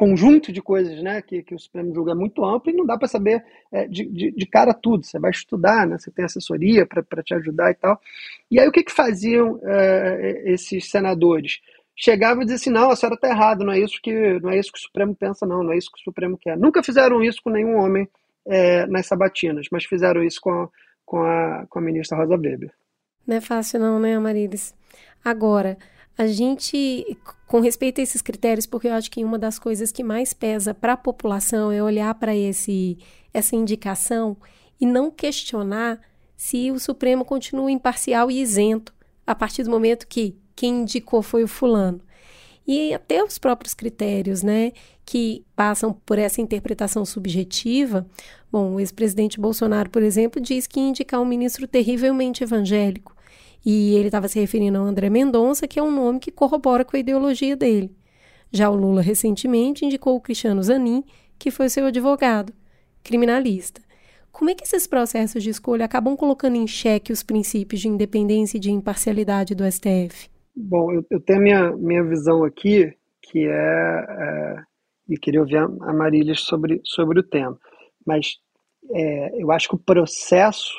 conjunto de coisas né, que, que o Supremo julga é muito amplo e não dá para saber é, de, de, de, cara tudo. Você vai estudar, né, você tem assessoria para te ajudar e tal. E aí o que, que faziam é, esses senadores? Chegavam e diziam assim, não, a senhora está errada, não é, isso que, não é isso que o Supremo pensa, não, não é isso que o Supremo quer. Nunca fizeram isso com nenhum homem é, nas sabatinas, mas fizeram isso com a, com a, com a ministra Rosa Weber. Não é fácil não, né, Amarilis? Agora, a gente, com respeito a esses critérios, porque eu acho que uma das coisas que mais pesa para a população é olhar para essa indicação e não questionar se o Supremo continua imparcial e isento a partir do momento que quem indicou foi o fulano. e até os próprios critérios, né, que passam por essa interpretação subjetiva. Bom, o ex-presidente Bolsonaro, por exemplo, diz que indicar um ministro terrivelmente evangélico. E ele estava se referindo ao André Mendonça, que é um nome que corrobora com a ideologia dele. Já o Lula recentemente indicou o Cristiano Zanin, que foi seu advogado, criminalista. Como é que esses processos de escolha acabam colocando em xeque os princípios de independência e de imparcialidade do STF? Bom, eu, eu tenho a minha, minha visão aqui, que é, é e queria ouvir a Marília sobre, sobre o tema, mas é, eu acho que o processo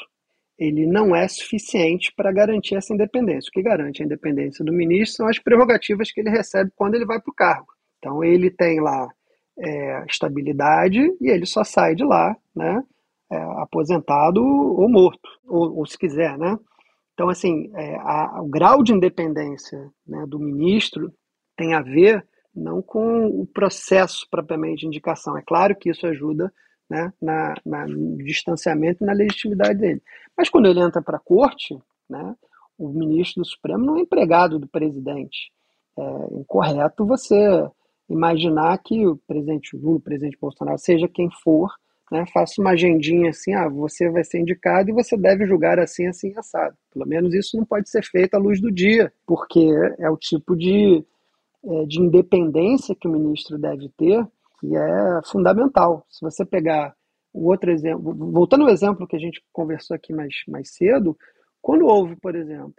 ele não é suficiente para garantir essa independência. O que garante a independência do ministro são as prerrogativas que ele recebe quando ele vai para o cargo. Então ele tem lá é, estabilidade e ele só sai de lá, né, é, aposentado ou morto, ou, ou, se quiser, né? Então assim, é, a, o grau de independência né, do ministro tem a ver não com o processo propriamente de indicação. É claro que isso ajuda né, na, na, no distanciamento e na legitimidade dele. Mas quando ele entra para a corte, né, o ministro do Supremo não é empregado do presidente. É incorreto você imaginar que o presidente Lula, o presidente Bolsonaro, seja quem for, né, faça uma agendinha assim, ah, você vai ser indicado e você deve julgar assim, assim, assado. Pelo menos isso não pode ser feito à luz do dia, porque é o tipo de é, de independência que o ministro deve ter, que é fundamental. Se você pegar o outro exemplo, voltando ao exemplo que a gente conversou aqui mais, mais cedo, quando houve, por exemplo,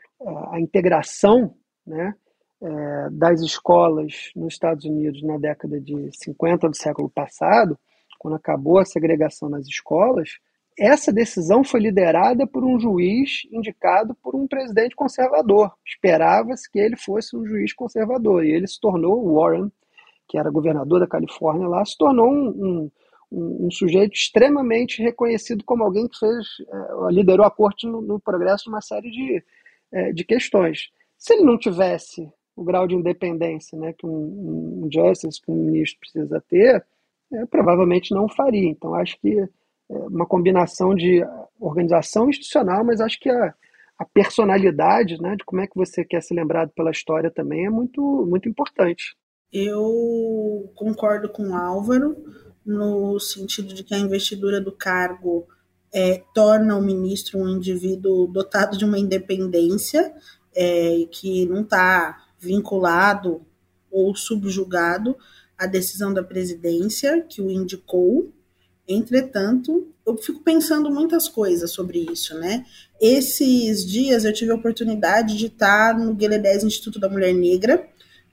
a integração né, é, das escolas nos Estados Unidos na década de 50 do século passado, quando acabou a segregação nas escolas, essa decisão foi liderada por um juiz indicado por um presidente conservador. Esperava-se que ele fosse um juiz conservador. E ele se tornou, Warren, que era governador da Califórnia lá, se tornou um, um, um sujeito extremamente reconhecido como alguém que fez, é, liderou a corte no, no, progresso de uma série de, é, de questões. Se ele não tivesse o grau de independência né, que um, um justice, que um ministro precisa ter, é, provavelmente não faria. Então, acho que uma combinação de organização institucional, mas acho que a, a personalidade, né, de como é que você quer ser lembrado pela história também é muito, muito importante. Eu concordo com o Álvaro no sentido de que a investidura do cargo é, torna o ministro um indivíduo dotado de uma independência é, que não está vinculado ou subjugado à decisão da presidência que o indicou. Entretanto, eu fico pensando muitas coisas sobre isso, né? Esses dias eu tive a oportunidade de estar no Gueledés Instituto da Mulher Negra,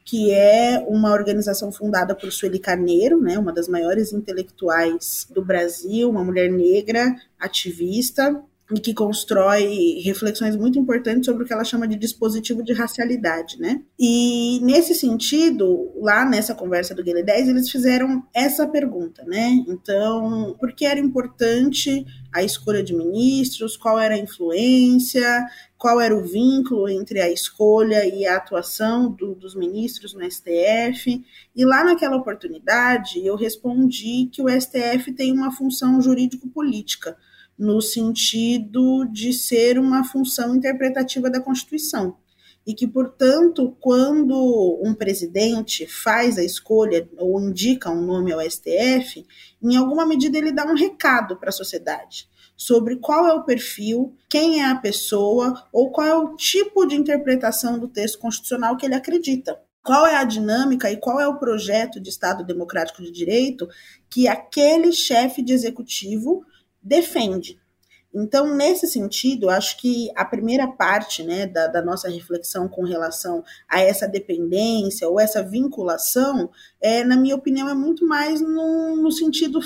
que é uma organização fundada por Sueli Carneiro, né, uma das maiores intelectuais do Brasil, uma mulher negra, ativista, e que constrói reflexões muito importantes sobre o que ela chama de dispositivo de racialidade, né? E nesse sentido, lá nessa conversa do Guilherme 10, eles fizeram essa pergunta, né? Então, por que era importante a escolha de ministros, qual era a influência, qual era o vínculo entre a escolha e a atuação do, dos ministros no STF. E lá naquela oportunidade eu respondi que o STF tem uma função jurídico-política no sentido de ser uma função interpretativa da Constituição. E que, portanto, quando um presidente faz a escolha ou indica um nome ao STF, em alguma medida ele dá um recado para a sociedade sobre qual é o perfil, quem é a pessoa ou qual é o tipo de interpretação do texto constitucional que ele acredita. Qual é a dinâmica e qual é o projeto de Estado democrático de direito que aquele chefe de executivo defende. Então, nesse sentido, acho que a primeira parte né, da, da, nossa reflexão com relação a essa dependência ou essa vinculação, é, na minha opinião, é muito mais no, no sentido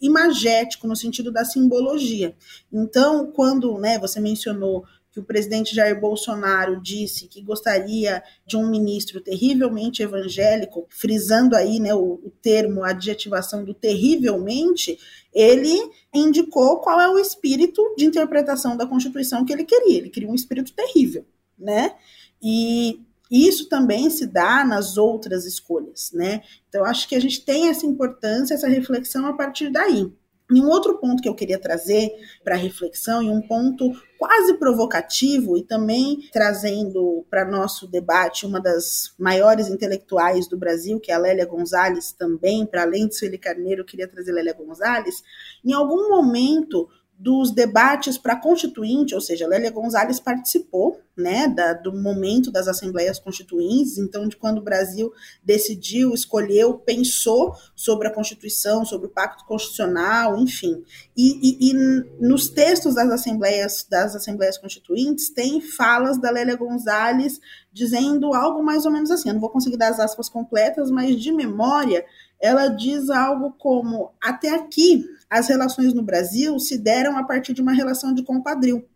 imagético, no sentido da simbologia. Então, quando né, você mencionou que o presidente Jair Bolsonaro disse que gostaria de um ministro terrivelmente evangélico, frisando aí né, o, o termo, a adjetivação do terrivelmente, ele indicou qual é o espírito de interpretação da Constituição que ele queria. Ele queria um espírito terrível, né? E isso também se dá nas outras escolhas, né? Então, acho que a gente tem essa importância, essa reflexão a partir daí. E um outro ponto que eu queria trazer para reflexão, e um ponto quase provocativo, e também trazendo para nosso debate uma das maiores intelectuais do Brasil, que é a Lélia Gonzalez, também, para além de Sueli Carneiro, eu queria trazer Lélia Gonzalez. Em algum momento, dos debates para constituinte, ou seja, Lélia Gonzalez participou, né, da, do momento das assembleias constituintes, então de quando o Brasil decidiu, escolheu, pensou sobre a Constituição, sobre o Pacto Constitucional, enfim, e, e, e nos textos das assembleias das assembleias constituintes tem falas da Lélia Gonzalez dizendo algo mais ou menos assim, eu não vou conseguir dar as aspas completas, mas de memória ela diz algo como até aqui as relações no Brasil se deram a partir de uma relação de compadril.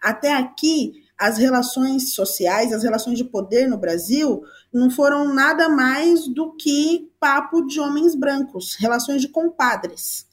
Até aqui, as relações sociais, as relações de poder no Brasil não foram nada mais do que papo de homens brancos, relações de compadres.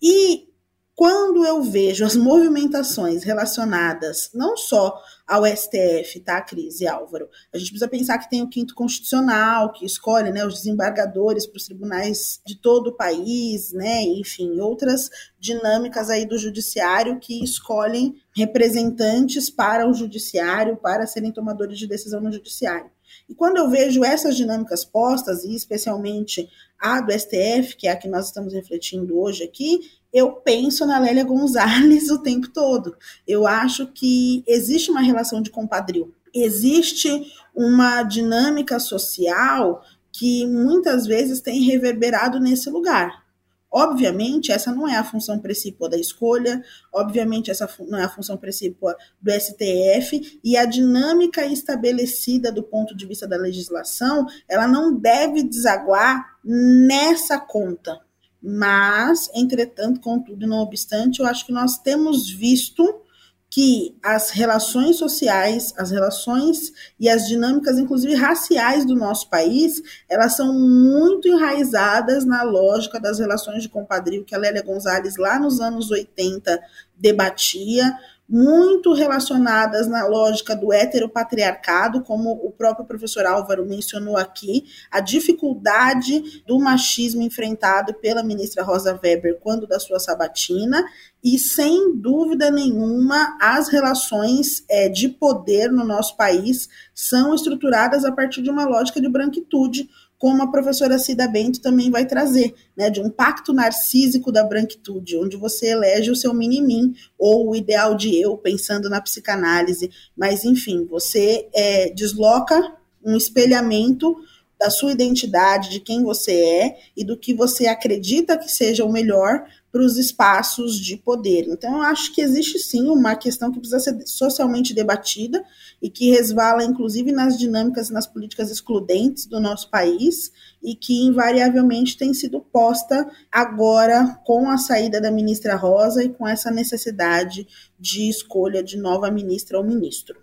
E quando eu vejo as movimentações relacionadas não só ao STF, tá, Cris e Álvaro? A gente precisa pensar que tem o quinto constitucional, que escolhe né, os desembargadores para os tribunais de todo o país, né? Enfim, outras dinâmicas aí do judiciário que escolhem representantes para o judiciário, para serem tomadores de decisão no judiciário. E quando eu vejo essas dinâmicas postas, e especialmente a do STF, que é a que nós estamos refletindo hoje aqui, eu penso na Lélia Gonzalez o tempo todo. Eu acho que existe uma relação de compadrio, existe uma dinâmica social que muitas vezes tem reverberado nesse lugar. Obviamente, essa não é a função principal da escolha, obviamente, essa não é a função principal do STF, e a dinâmica estabelecida do ponto de vista da legislação, ela não deve desaguar nessa conta. Mas, entretanto, contudo, não obstante, eu acho que nós temos visto que as relações sociais, as relações e as dinâmicas, inclusive raciais do nosso país, elas são muito enraizadas na lógica das relações de compadrio que a Lélia Gonzalez lá nos anos 80 debatia, muito relacionadas na lógica do heteropatriarcado, como o próprio professor Álvaro mencionou aqui, a dificuldade do machismo enfrentado pela ministra Rosa Weber quando da sua sabatina, e sem dúvida nenhuma as relações é, de poder no nosso país são estruturadas a partir de uma lógica de branquitude, como a professora Cida Bento também vai trazer, né, de um pacto narcísico da branquitude, onde você elege o seu mini-mim ou o ideal de eu, pensando na psicanálise, mas enfim, você é, desloca um espelhamento da sua identidade, de quem você é e do que você acredita que seja o melhor para os espaços de poder. Então, eu acho que existe sim uma questão que precisa ser socialmente debatida e que resvala, inclusive, nas dinâmicas e nas políticas excludentes do nosso país e que, invariavelmente, tem sido posta agora com a saída da ministra Rosa e com essa necessidade de escolha de nova ministra ou ministro.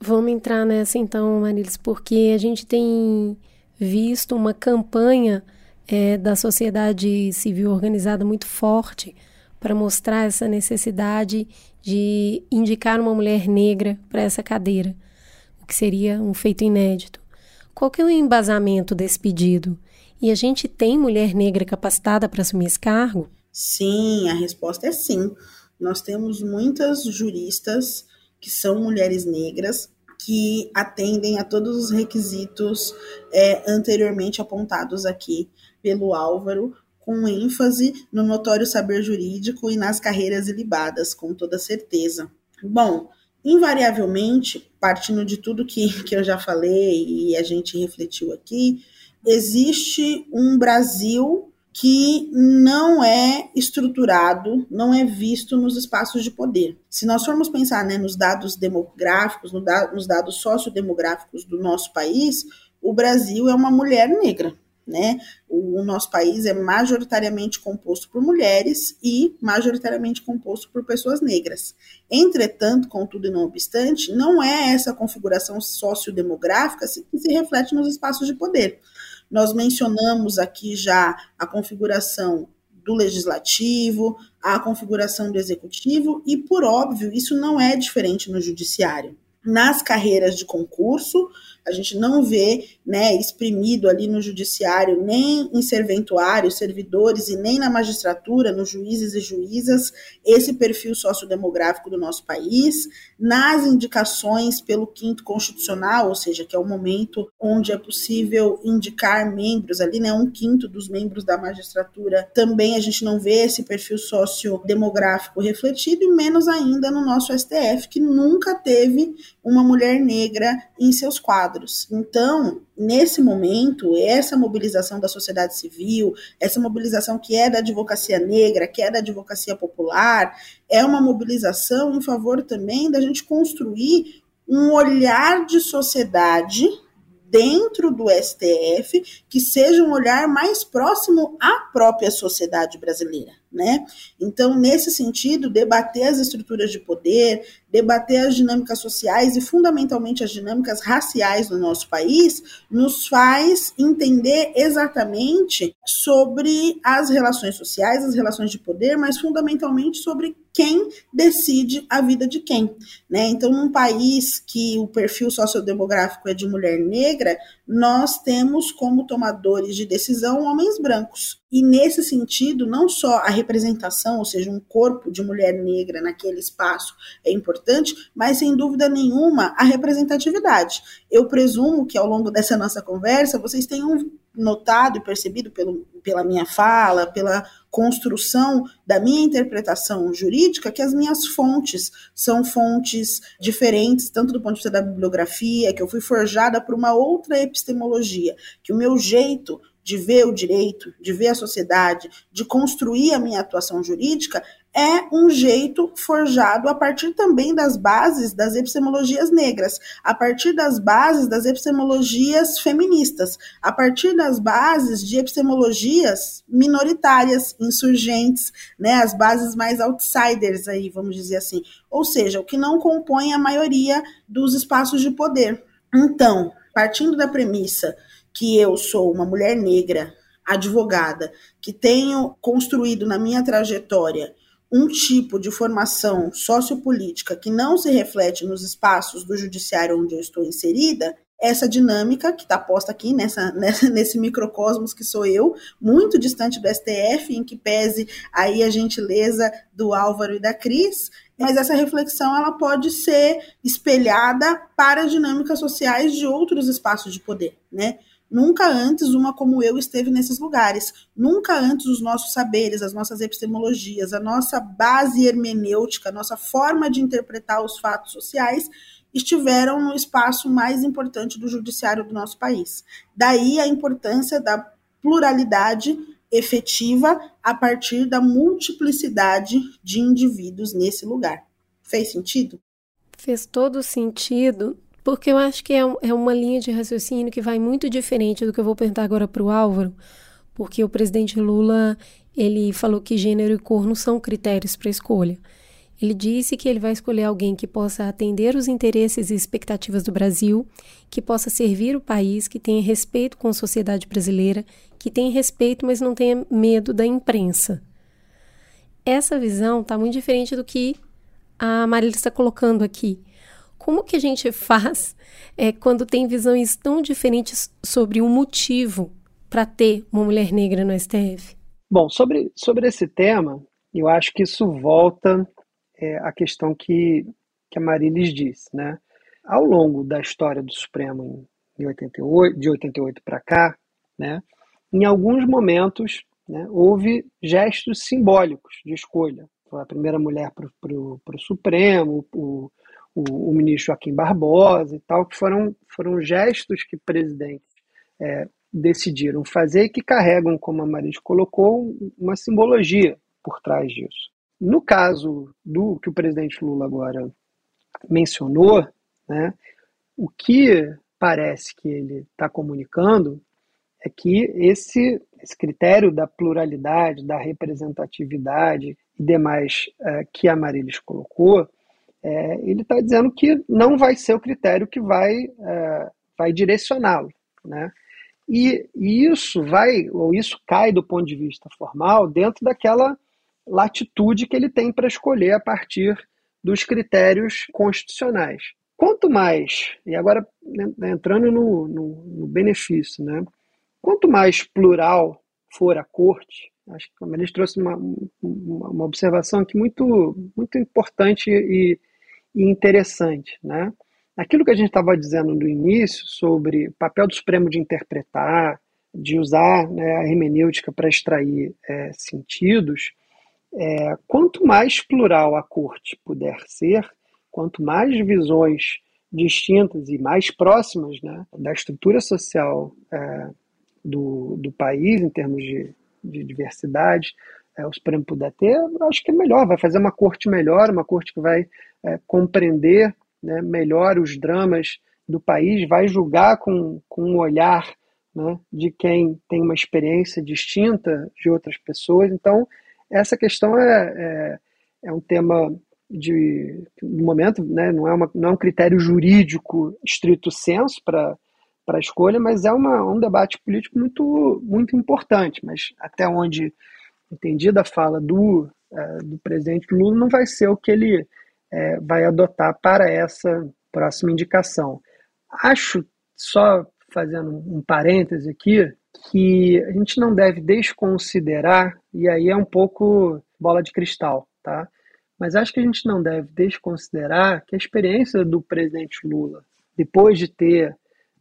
Vamos entrar nessa então, Marilis, porque a gente tem visto uma campanha é, da sociedade civil organizada muito forte para mostrar essa necessidade de indicar uma mulher negra para essa cadeira, o que seria um feito inédito. Qual que é o embasamento desse pedido? E a gente tem mulher negra capacitada para assumir esse cargo? Sim, a resposta é sim. Nós temos muitas juristas que são mulheres negras que atendem a todos os requisitos é, anteriormente apontados aqui pelo Álvaro, com ênfase no notório saber jurídico e nas carreiras ilibadas, com toda certeza. Bom, invariavelmente, partindo de tudo que, [LAUGHS] que eu já falei e a gente refletiu aqui, existe um Brasil que não é estruturado, não é visto nos espaços de poder. Se nós formos pensar né, nos dados demográficos, no da, nos dados sociodemográficos do nosso país, o Brasil é uma mulher negra né? O, o, nosso país é majoritariamente composto por mulheres e majoritariamente composto por pessoas negras. Entretanto, contudo e não obstante, não é essa configuração sociodemográfica que se reflete nos espaços de poder. Nós mencionamos aqui já a configuração do legislativo, a configuração do executivo, e por óbvio, isso não é diferente no judiciário. nas carreiras de concurso, a gente não vê né, exprimido ali no judiciário, nem em serventuários, servidores e nem na magistratura, nos juízes e juízas, esse perfil sociodemográfico do nosso país. Nas indicações pelo quinto constitucional, ou seja, que é o momento onde é possível indicar membros ali, né, um quinto dos membros da magistratura, também a gente não vê esse perfil sociodemográfico refletido, e menos ainda no nosso STF, que nunca teve uma mulher negra em seus quadros. Então, nesse momento, essa mobilização da sociedade civil, essa mobilização que é da advocacia negra, que é da advocacia popular, é uma mobilização em favor também da gente construir um olhar de sociedade dentro do STF que seja um olhar mais próximo à própria sociedade brasileira né? Então, nesse sentido, debater as estruturas de poder, debater as dinâmicas sociais e, fundamentalmente, as dinâmicas raciais no nosso país, nos faz entender exatamente sobre as relações sociais, as relações de poder, mas fundamentalmente sobre quem decide a vida de quem, né? Então, num país que o perfil sociodemográfico é de mulher negra, nós temos como tomadores de decisão homens brancos. E nesse sentido, não só a representação, ou seja, um corpo de mulher negra naquele espaço é importante, mas sem dúvida nenhuma a representatividade. Eu presumo que ao longo dessa nossa conversa vocês tenham notado e percebido pelo, pela minha fala, pela construção da minha interpretação jurídica, que as minhas fontes são fontes diferentes, tanto do ponto de vista da bibliografia, que eu fui forjada por uma outra epistemologia, que o meu jeito de ver o direito, de ver a sociedade, de construir a minha atuação jurídica, é um jeito forjado a partir também das bases das epistemologias negras, a partir das bases das epistemologias feministas, a partir das bases de epistemologias minoritárias, insurgentes, né, as bases mais outsiders aí, vamos dizer assim, ou seja, o que não compõe a maioria dos espaços de poder. Então, partindo da premissa que eu sou uma mulher negra, advogada, que tenho construído na minha trajetória um tipo de formação sociopolítica que não se reflete nos espaços do judiciário onde eu estou inserida, essa dinâmica que está posta aqui nessa, [LAUGHS] nessa, nesse microcosmos que sou eu, muito distante do STF, em que pese aí a gentileza do Álvaro e da Cris, mas essa reflexão ela pode ser espelhada para dinâmicas sociais de outros espaços de poder, né? Nunca antes uma como eu esteve nesses lugares. Nunca antes os nossos saberes, as nossas epistemologias, a nossa base hermenêutica, a nossa forma de interpretar os fatos sociais estiveram no espaço mais importante do judiciário do nosso país. Daí a importância da pluralidade efetiva a partir da multiplicidade de indivíduos nesse lugar. Fez sentido? Fez todo sentido porque eu acho que é, é uma linha de raciocínio que vai muito diferente do que eu vou perguntar agora para o Álvaro, porque o presidente Lula ele falou que gênero e cor não são critérios para escolha. Ele disse que ele vai escolher alguém que possa atender os interesses e expectativas do Brasil, que possa servir o país, que tenha respeito com a sociedade brasileira, que tenha respeito, mas não tenha medo da imprensa. Essa visão está muito diferente do que a Marília está colocando aqui como que a gente faz é, quando tem visões tão diferentes sobre um motivo para ter uma mulher negra no STF? Bom, sobre, sobre esse tema, eu acho que isso volta é, à questão que, que a Marilis disse. Né? Ao longo da história do Supremo em 88, de 88 para cá, né, em alguns momentos né, houve gestos simbólicos de escolha. Foi a primeira mulher para o Supremo, o, o, o, ministro Joaquim Barbosa e tal, que foram, foram gestos que presidentes é, decidiram fazer que carregam, como a Maris colocou, uma simbologia por trás disso. No caso do que o presidente Lula agora mencionou, né, o que parece que ele está comunicando é que esse, esse critério da pluralidade, da representatividade e demais é, que a Marilis colocou, é, ele está dizendo que não vai ser o critério que vai, é, vai direcioná-lo. Né? E, e isso vai, ou isso cai do ponto de vista formal, dentro daquela latitude que ele tem para escolher a partir dos critérios constitucionais. quanto mais, e agora né, entrando no, no, no benefício, né? quanto mais plural for a corte, acho que a Maria trouxe uma, uma observação aqui muito, muito importante e, e interessante. Né? Aquilo que a gente estava dizendo no início sobre o papel do Supremo de interpretar, de usar né, a hermenêutica para extrair é, sentidos, é, quanto mais plural a corte puder ser, quanto mais visões distintas e mais próximas né, da estrutura social é, do, do país, em termos de, de diversidade, é, o Supremo puder ter, acho que é melhor, vai fazer uma corte melhor, uma corte que vai é, compreender né, melhor os dramas do país, vai julgar com, com um olhar né, de quem tem uma experiência distinta de outras pessoas. Então, essa questão é, é, é um tema de no momento né, não, é uma, não é um critério jurídico estrito senso para para a escolha, mas é uma, um debate político muito, muito importante. Mas até onde entendi da fala do, é, do presidente Lula, não vai ser o que ele é, vai adotar para essa próxima indicação. Acho, só fazendo um parêntese aqui, que a gente não deve desconsiderar, e aí é um pouco bola de cristal, tá? Mas acho que a gente não deve desconsiderar que a experiência do presidente Lula, depois de ter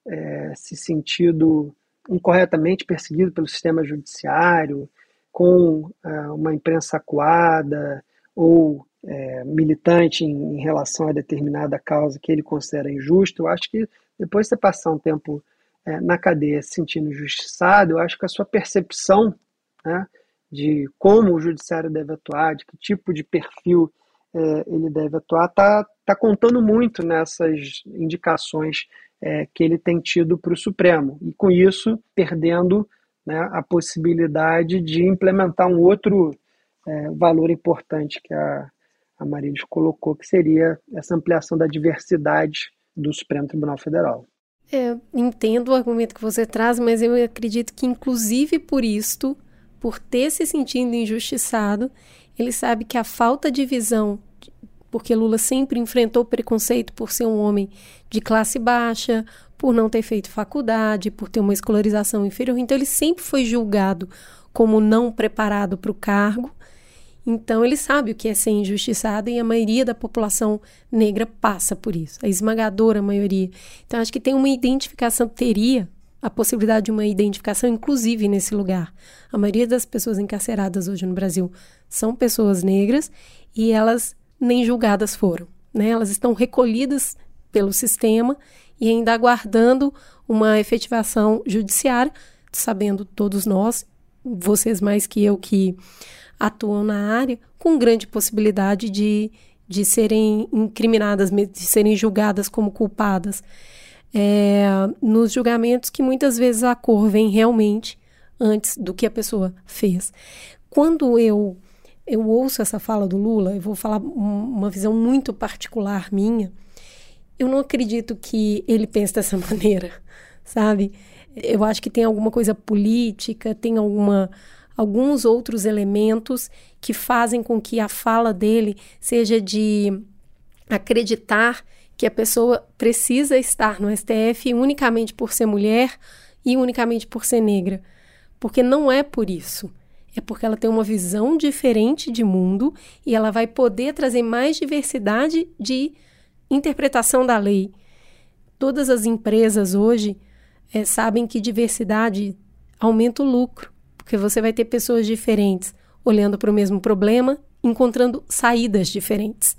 é, se sentido incorretamente perseguido pelo sistema judiciário, com é, uma imprensa acuada ou é, militante em, em, relação a determinada causa que ele considera injusta, eu acho que depois de você passar um tempo é, na cadeia se sentindo injustiçado, eu acho que a sua percepção né, de como o judiciário deve atuar, de que tipo de perfil é, ele deve atuar, está tá contando muito nessas indicações é, que ele tem tido para o Supremo. E com isso, perdendo né, a possibilidade de implementar um outro é, valor importante que a, a Marilis colocou, que seria essa ampliação da diversidade do Supremo Tribunal Federal. É, entendo o argumento que você traz, mas eu acredito que, inclusive por isto, por ter se sentido injustiçado, ele sabe que a falta de visão, porque Lula sempre enfrentou preconceito por ser um homem de classe baixa, por não ter feito faculdade, por ter uma escolarização inferior, então ele sempre foi julgado como não preparado para o cargo. Então ele sabe o que é ser injustiçado e a maioria da população negra passa por isso, a esmagadora maioria. Então acho que tem uma identificação, teria a possibilidade de uma identificação, inclusive nesse lugar. A maioria das pessoas encarceradas hoje no Brasil são pessoas negras e elas nem julgadas foram. Né? Elas estão recolhidas pelo sistema e ainda aguardando uma efetivação judiciária, sabendo todos nós, vocês mais que eu que atuam na área, com grande possibilidade de, de serem incriminadas, de serem julgadas como culpadas é, nos julgamentos que muitas vezes a cor vem realmente antes do que a pessoa fez. Quando eu eu ouço essa fala do Lula, eu vou falar uma visão muito particular minha. Eu não acredito que ele pense dessa [LAUGHS] maneira, sabe? Eu acho que tem alguma coisa política, tem alguma alguns outros elementos que fazem com que a fala dele seja de acreditar que a pessoa precisa estar no STF unicamente por ser mulher e unicamente por ser negra. Porque não é por isso. É porque ela tem uma visão diferente de mundo e ela vai poder trazer mais diversidade de interpretação da lei. Todas as empresas hoje é, sabem que diversidade aumenta o lucro, porque você vai ter pessoas diferentes olhando para o mesmo problema, encontrando saídas diferentes.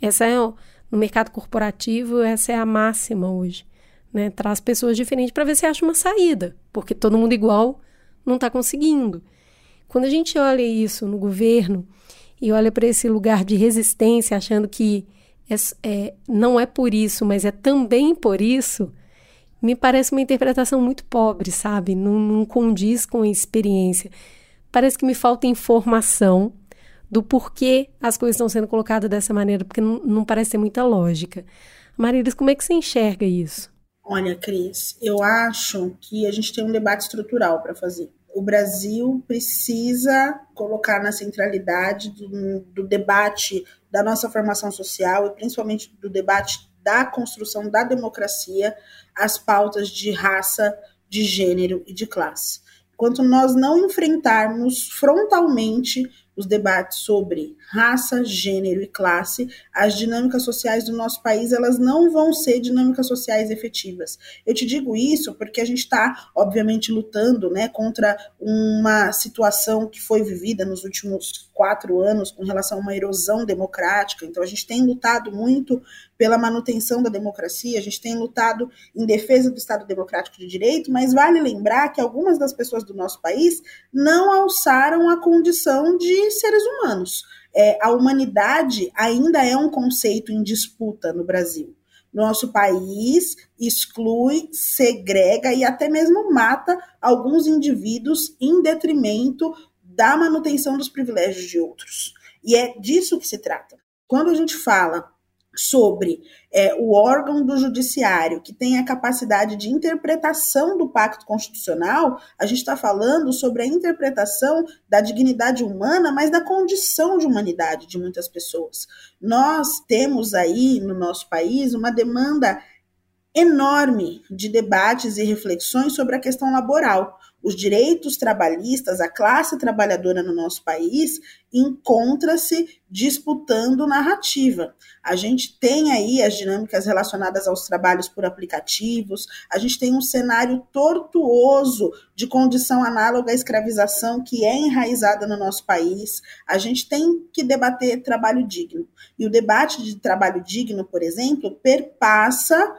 Essa é no mercado corporativo, essa é a máxima hoje. Né? Traz pessoas diferentes para ver se acha uma saída, porque todo mundo igual não está conseguindo. Quando a gente olha isso no governo e olha para esse lugar de resistência, achando que é, é, não é por isso, mas é também por isso, me parece uma interpretação muito pobre, sabe? Não, não condiz com a experiência. Parece que me falta informação do porquê as coisas estão sendo colocadas dessa maneira, porque não, não parece ter muita lógica. Marilis, como é que você enxerga isso? Olha, Cris, eu acho que a gente tem um debate estrutural para fazer. O Brasil precisa colocar na centralidade do, do, debate da nossa formação social e principalmente do debate da construção da democracia as pautas de raça, de gênero e de classe. Enquanto nós não enfrentarmos frontalmente os debates sobre raça, gênero e classe, as dinâmicas sociais do nosso país elas não vão ser dinâmicas sociais efetivas. Eu te digo isso porque a gente está, obviamente, lutando né, contra uma situação que foi vivida nos últimos quatro anos com relação a uma erosão democrática. Então, a gente tem lutado muito pela manutenção da democracia, a gente tem lutado em defesa do Estado Democrático de Direito, mas vale lembrar que algumas das pessoas do nosso país não alçaram a condição de seres humanos. É, a humanidade ainda é um conceito em disputa no Brasil. Nosso país exclui, segrega e até mesmo mata alguns indivíduos em detrimento da manutenção dos privilégios de outros. E é disso que se trata. Quando a gente fala sobre é, o órgão do judiciário que tem a capacidade de interpretação do pacto constitucional, a gente está falando sobre a interpretação da dignidade humana, mas da condição de humanidade de muitas pessoas. Nós temos aí no nosso país uma demanda enorme de debates e reflexões sobre a questão laboral os direitos trabalhistas, a classe trabalhadora no nosso país encontra-se disputando narrativa. A gente tem aí as dinâmicas relacionadas aos trabalhos por aplicativos, a gente tem um cenário tortuoso de condição análoga à escravização que é enraizada no nosso país. A gente tem que debater trabalho digno. E o debate de trabalho digno, por exemplo, perpassa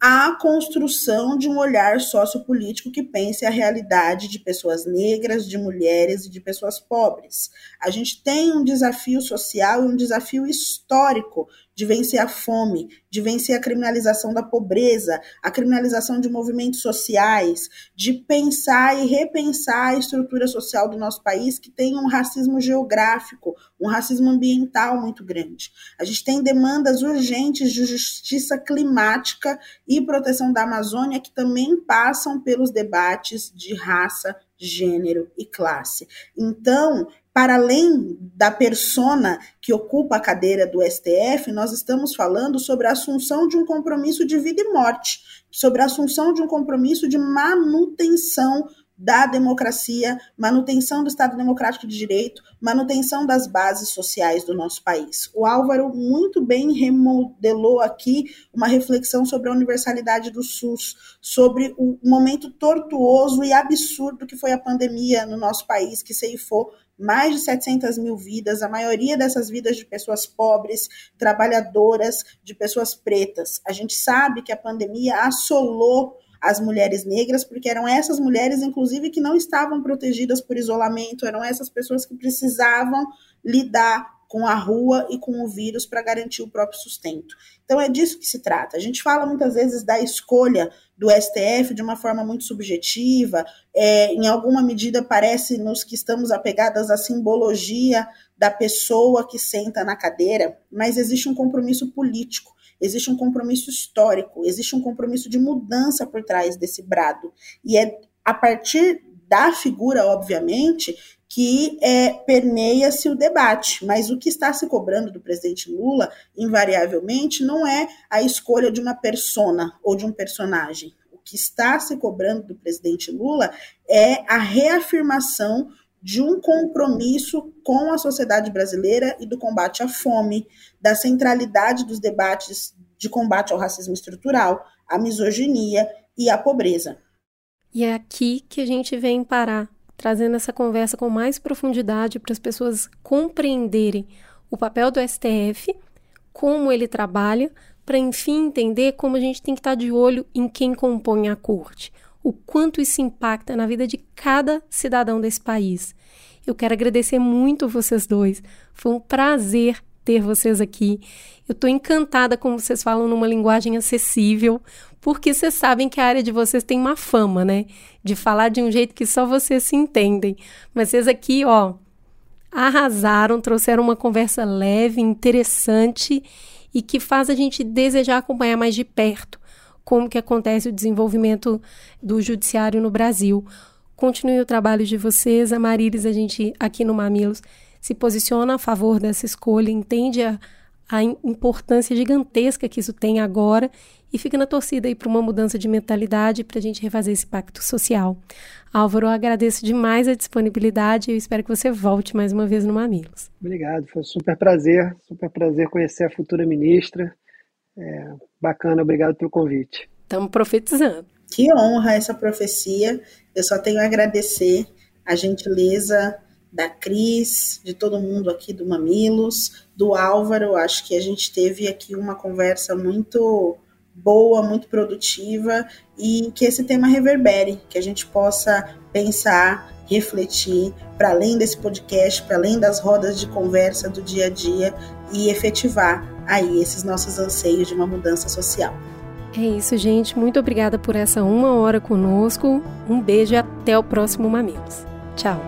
a construção de um olhar sociopolítico que pense a realidade de pessoas negras, de mulheres e de pessoas pobres. A gente tem um desafio social e um desafio histórico de vencer a fome, de vencer a criminalização da pobreza, a criminalização de movimentos sociais, de pensar e repensar a estrutura social do nosso país que tem um racismo geográfico, um racismo ambiental muito grande. A gente tem demandas urgentes de justiça climática e proteção da Amazônia que também passam pelos debates de raça, gênero e classe. Então, para além da persona que ocupa a cadeira do STF, nós estamos falando sobre a assunção de um compromisso de vida e morte, sobre a assunção de um compromisso de manutenção da democracia, manutenção do Estado Democrático de Direito, manutenção das bases sociais do nosso país. O Álvaro muito bem remodelou aqui uma reflexão sobre a universalidade do SUS, sobre o momento tortuoso e absurdo que foi a pandemia no nosso país, que ceifou mais de 700 mil vidas, a maioria dessas vidas de pessoas pobres, trabalhadoras, de pessoas pretas. A gente sabe que a pandemia assolou as mulheres negras, porque eram essas mulheres, inclusive, que não estavam protegidas por isolamento, eram essas pessoas que precisavam lidar com a rua e com o vírus para garantir o próprio sustento. Então é disso que se trata. A gente fala muitas vezes da escolha do STF de uma forma muito subjetiva, é, em alguma medida parece-nos que estamos apegadas à simbologia da pessoa que senta na cadeira, mas existe um compromisso político existe um compromisso histórico, existe um compromisso de mudança por trás desse brado. E é a partir da figura, obviamente, que é, permeia-se o debate. Mas o que está se cobrando do presidente Lula, invariavelmente, não é a escolha de uma persona ou de um personagem. O que está se cobrando do presidente Lula é a reafirmação de um compromisso com a sociedade brasileira e do combate à fome, da centralidade dos debates de combate ao racismo estrutural, à misoginia e à pobreza. E é aqui que a gente vem parar, trazendo essa conversa com mais profundidade para as pessoas compreenderem o papel do STF, como ele trabalha, para enfim entender como a gente tem que estar de olho em quem compõe a corte, o quanto isso impacta na vida de cada cidadão desse país. Eu quero agradecer muito vocês dois. Foi um prazer ter vocês aqui. Eu estou encantada como vocês falam numa linguagem acessível, porque vocês sabem que a área de vocês tem uma fama, né? De falar de um jeito que só vocês se entendem. Mas vocês aqui, ó, arrasaram, trouxeram uma conversa leve, interessante e que faz a gente desejar acompanhar mais de perto como que acontece o desenvolvimento do judiciário no Brasil. Continue o trabalho de vocês. A Marilis, a gente aqui no Mamilos se posiciona a favor dessa escolha, entende a, a importância gigantesca que isso tem agora e fica na torcida aí para uma mudança de mentalidade para a gente refazer esse pacto social. Álvaro, eu agradeço demais a disponibilidade e eu espero que você volte mais uma vez no Mamilos. Obrigado, foi um super prazer, super prazer conhecer a futura ministra. É, bacana, obrigado pelo convite. Estamos profetizando. Que honra essa profecia. Eu só tenho a agradecer a gentileza da Cris, de todo mundo aqui do Mamilos, do Álvaro. Acho que a gente teve aqui uma conversa muito boa, muito produtiva e que esse tema reverbere, que a gente possa pensar, refletir para além desse podcast, para além das rodas de conversa do dia a dia e efetivar aí esses nossos anseios de uma mudança social. É isso, gente. Muito obrigada por essa uma hora conosco. Um beijo e até o próximo Mamilos. Tchau.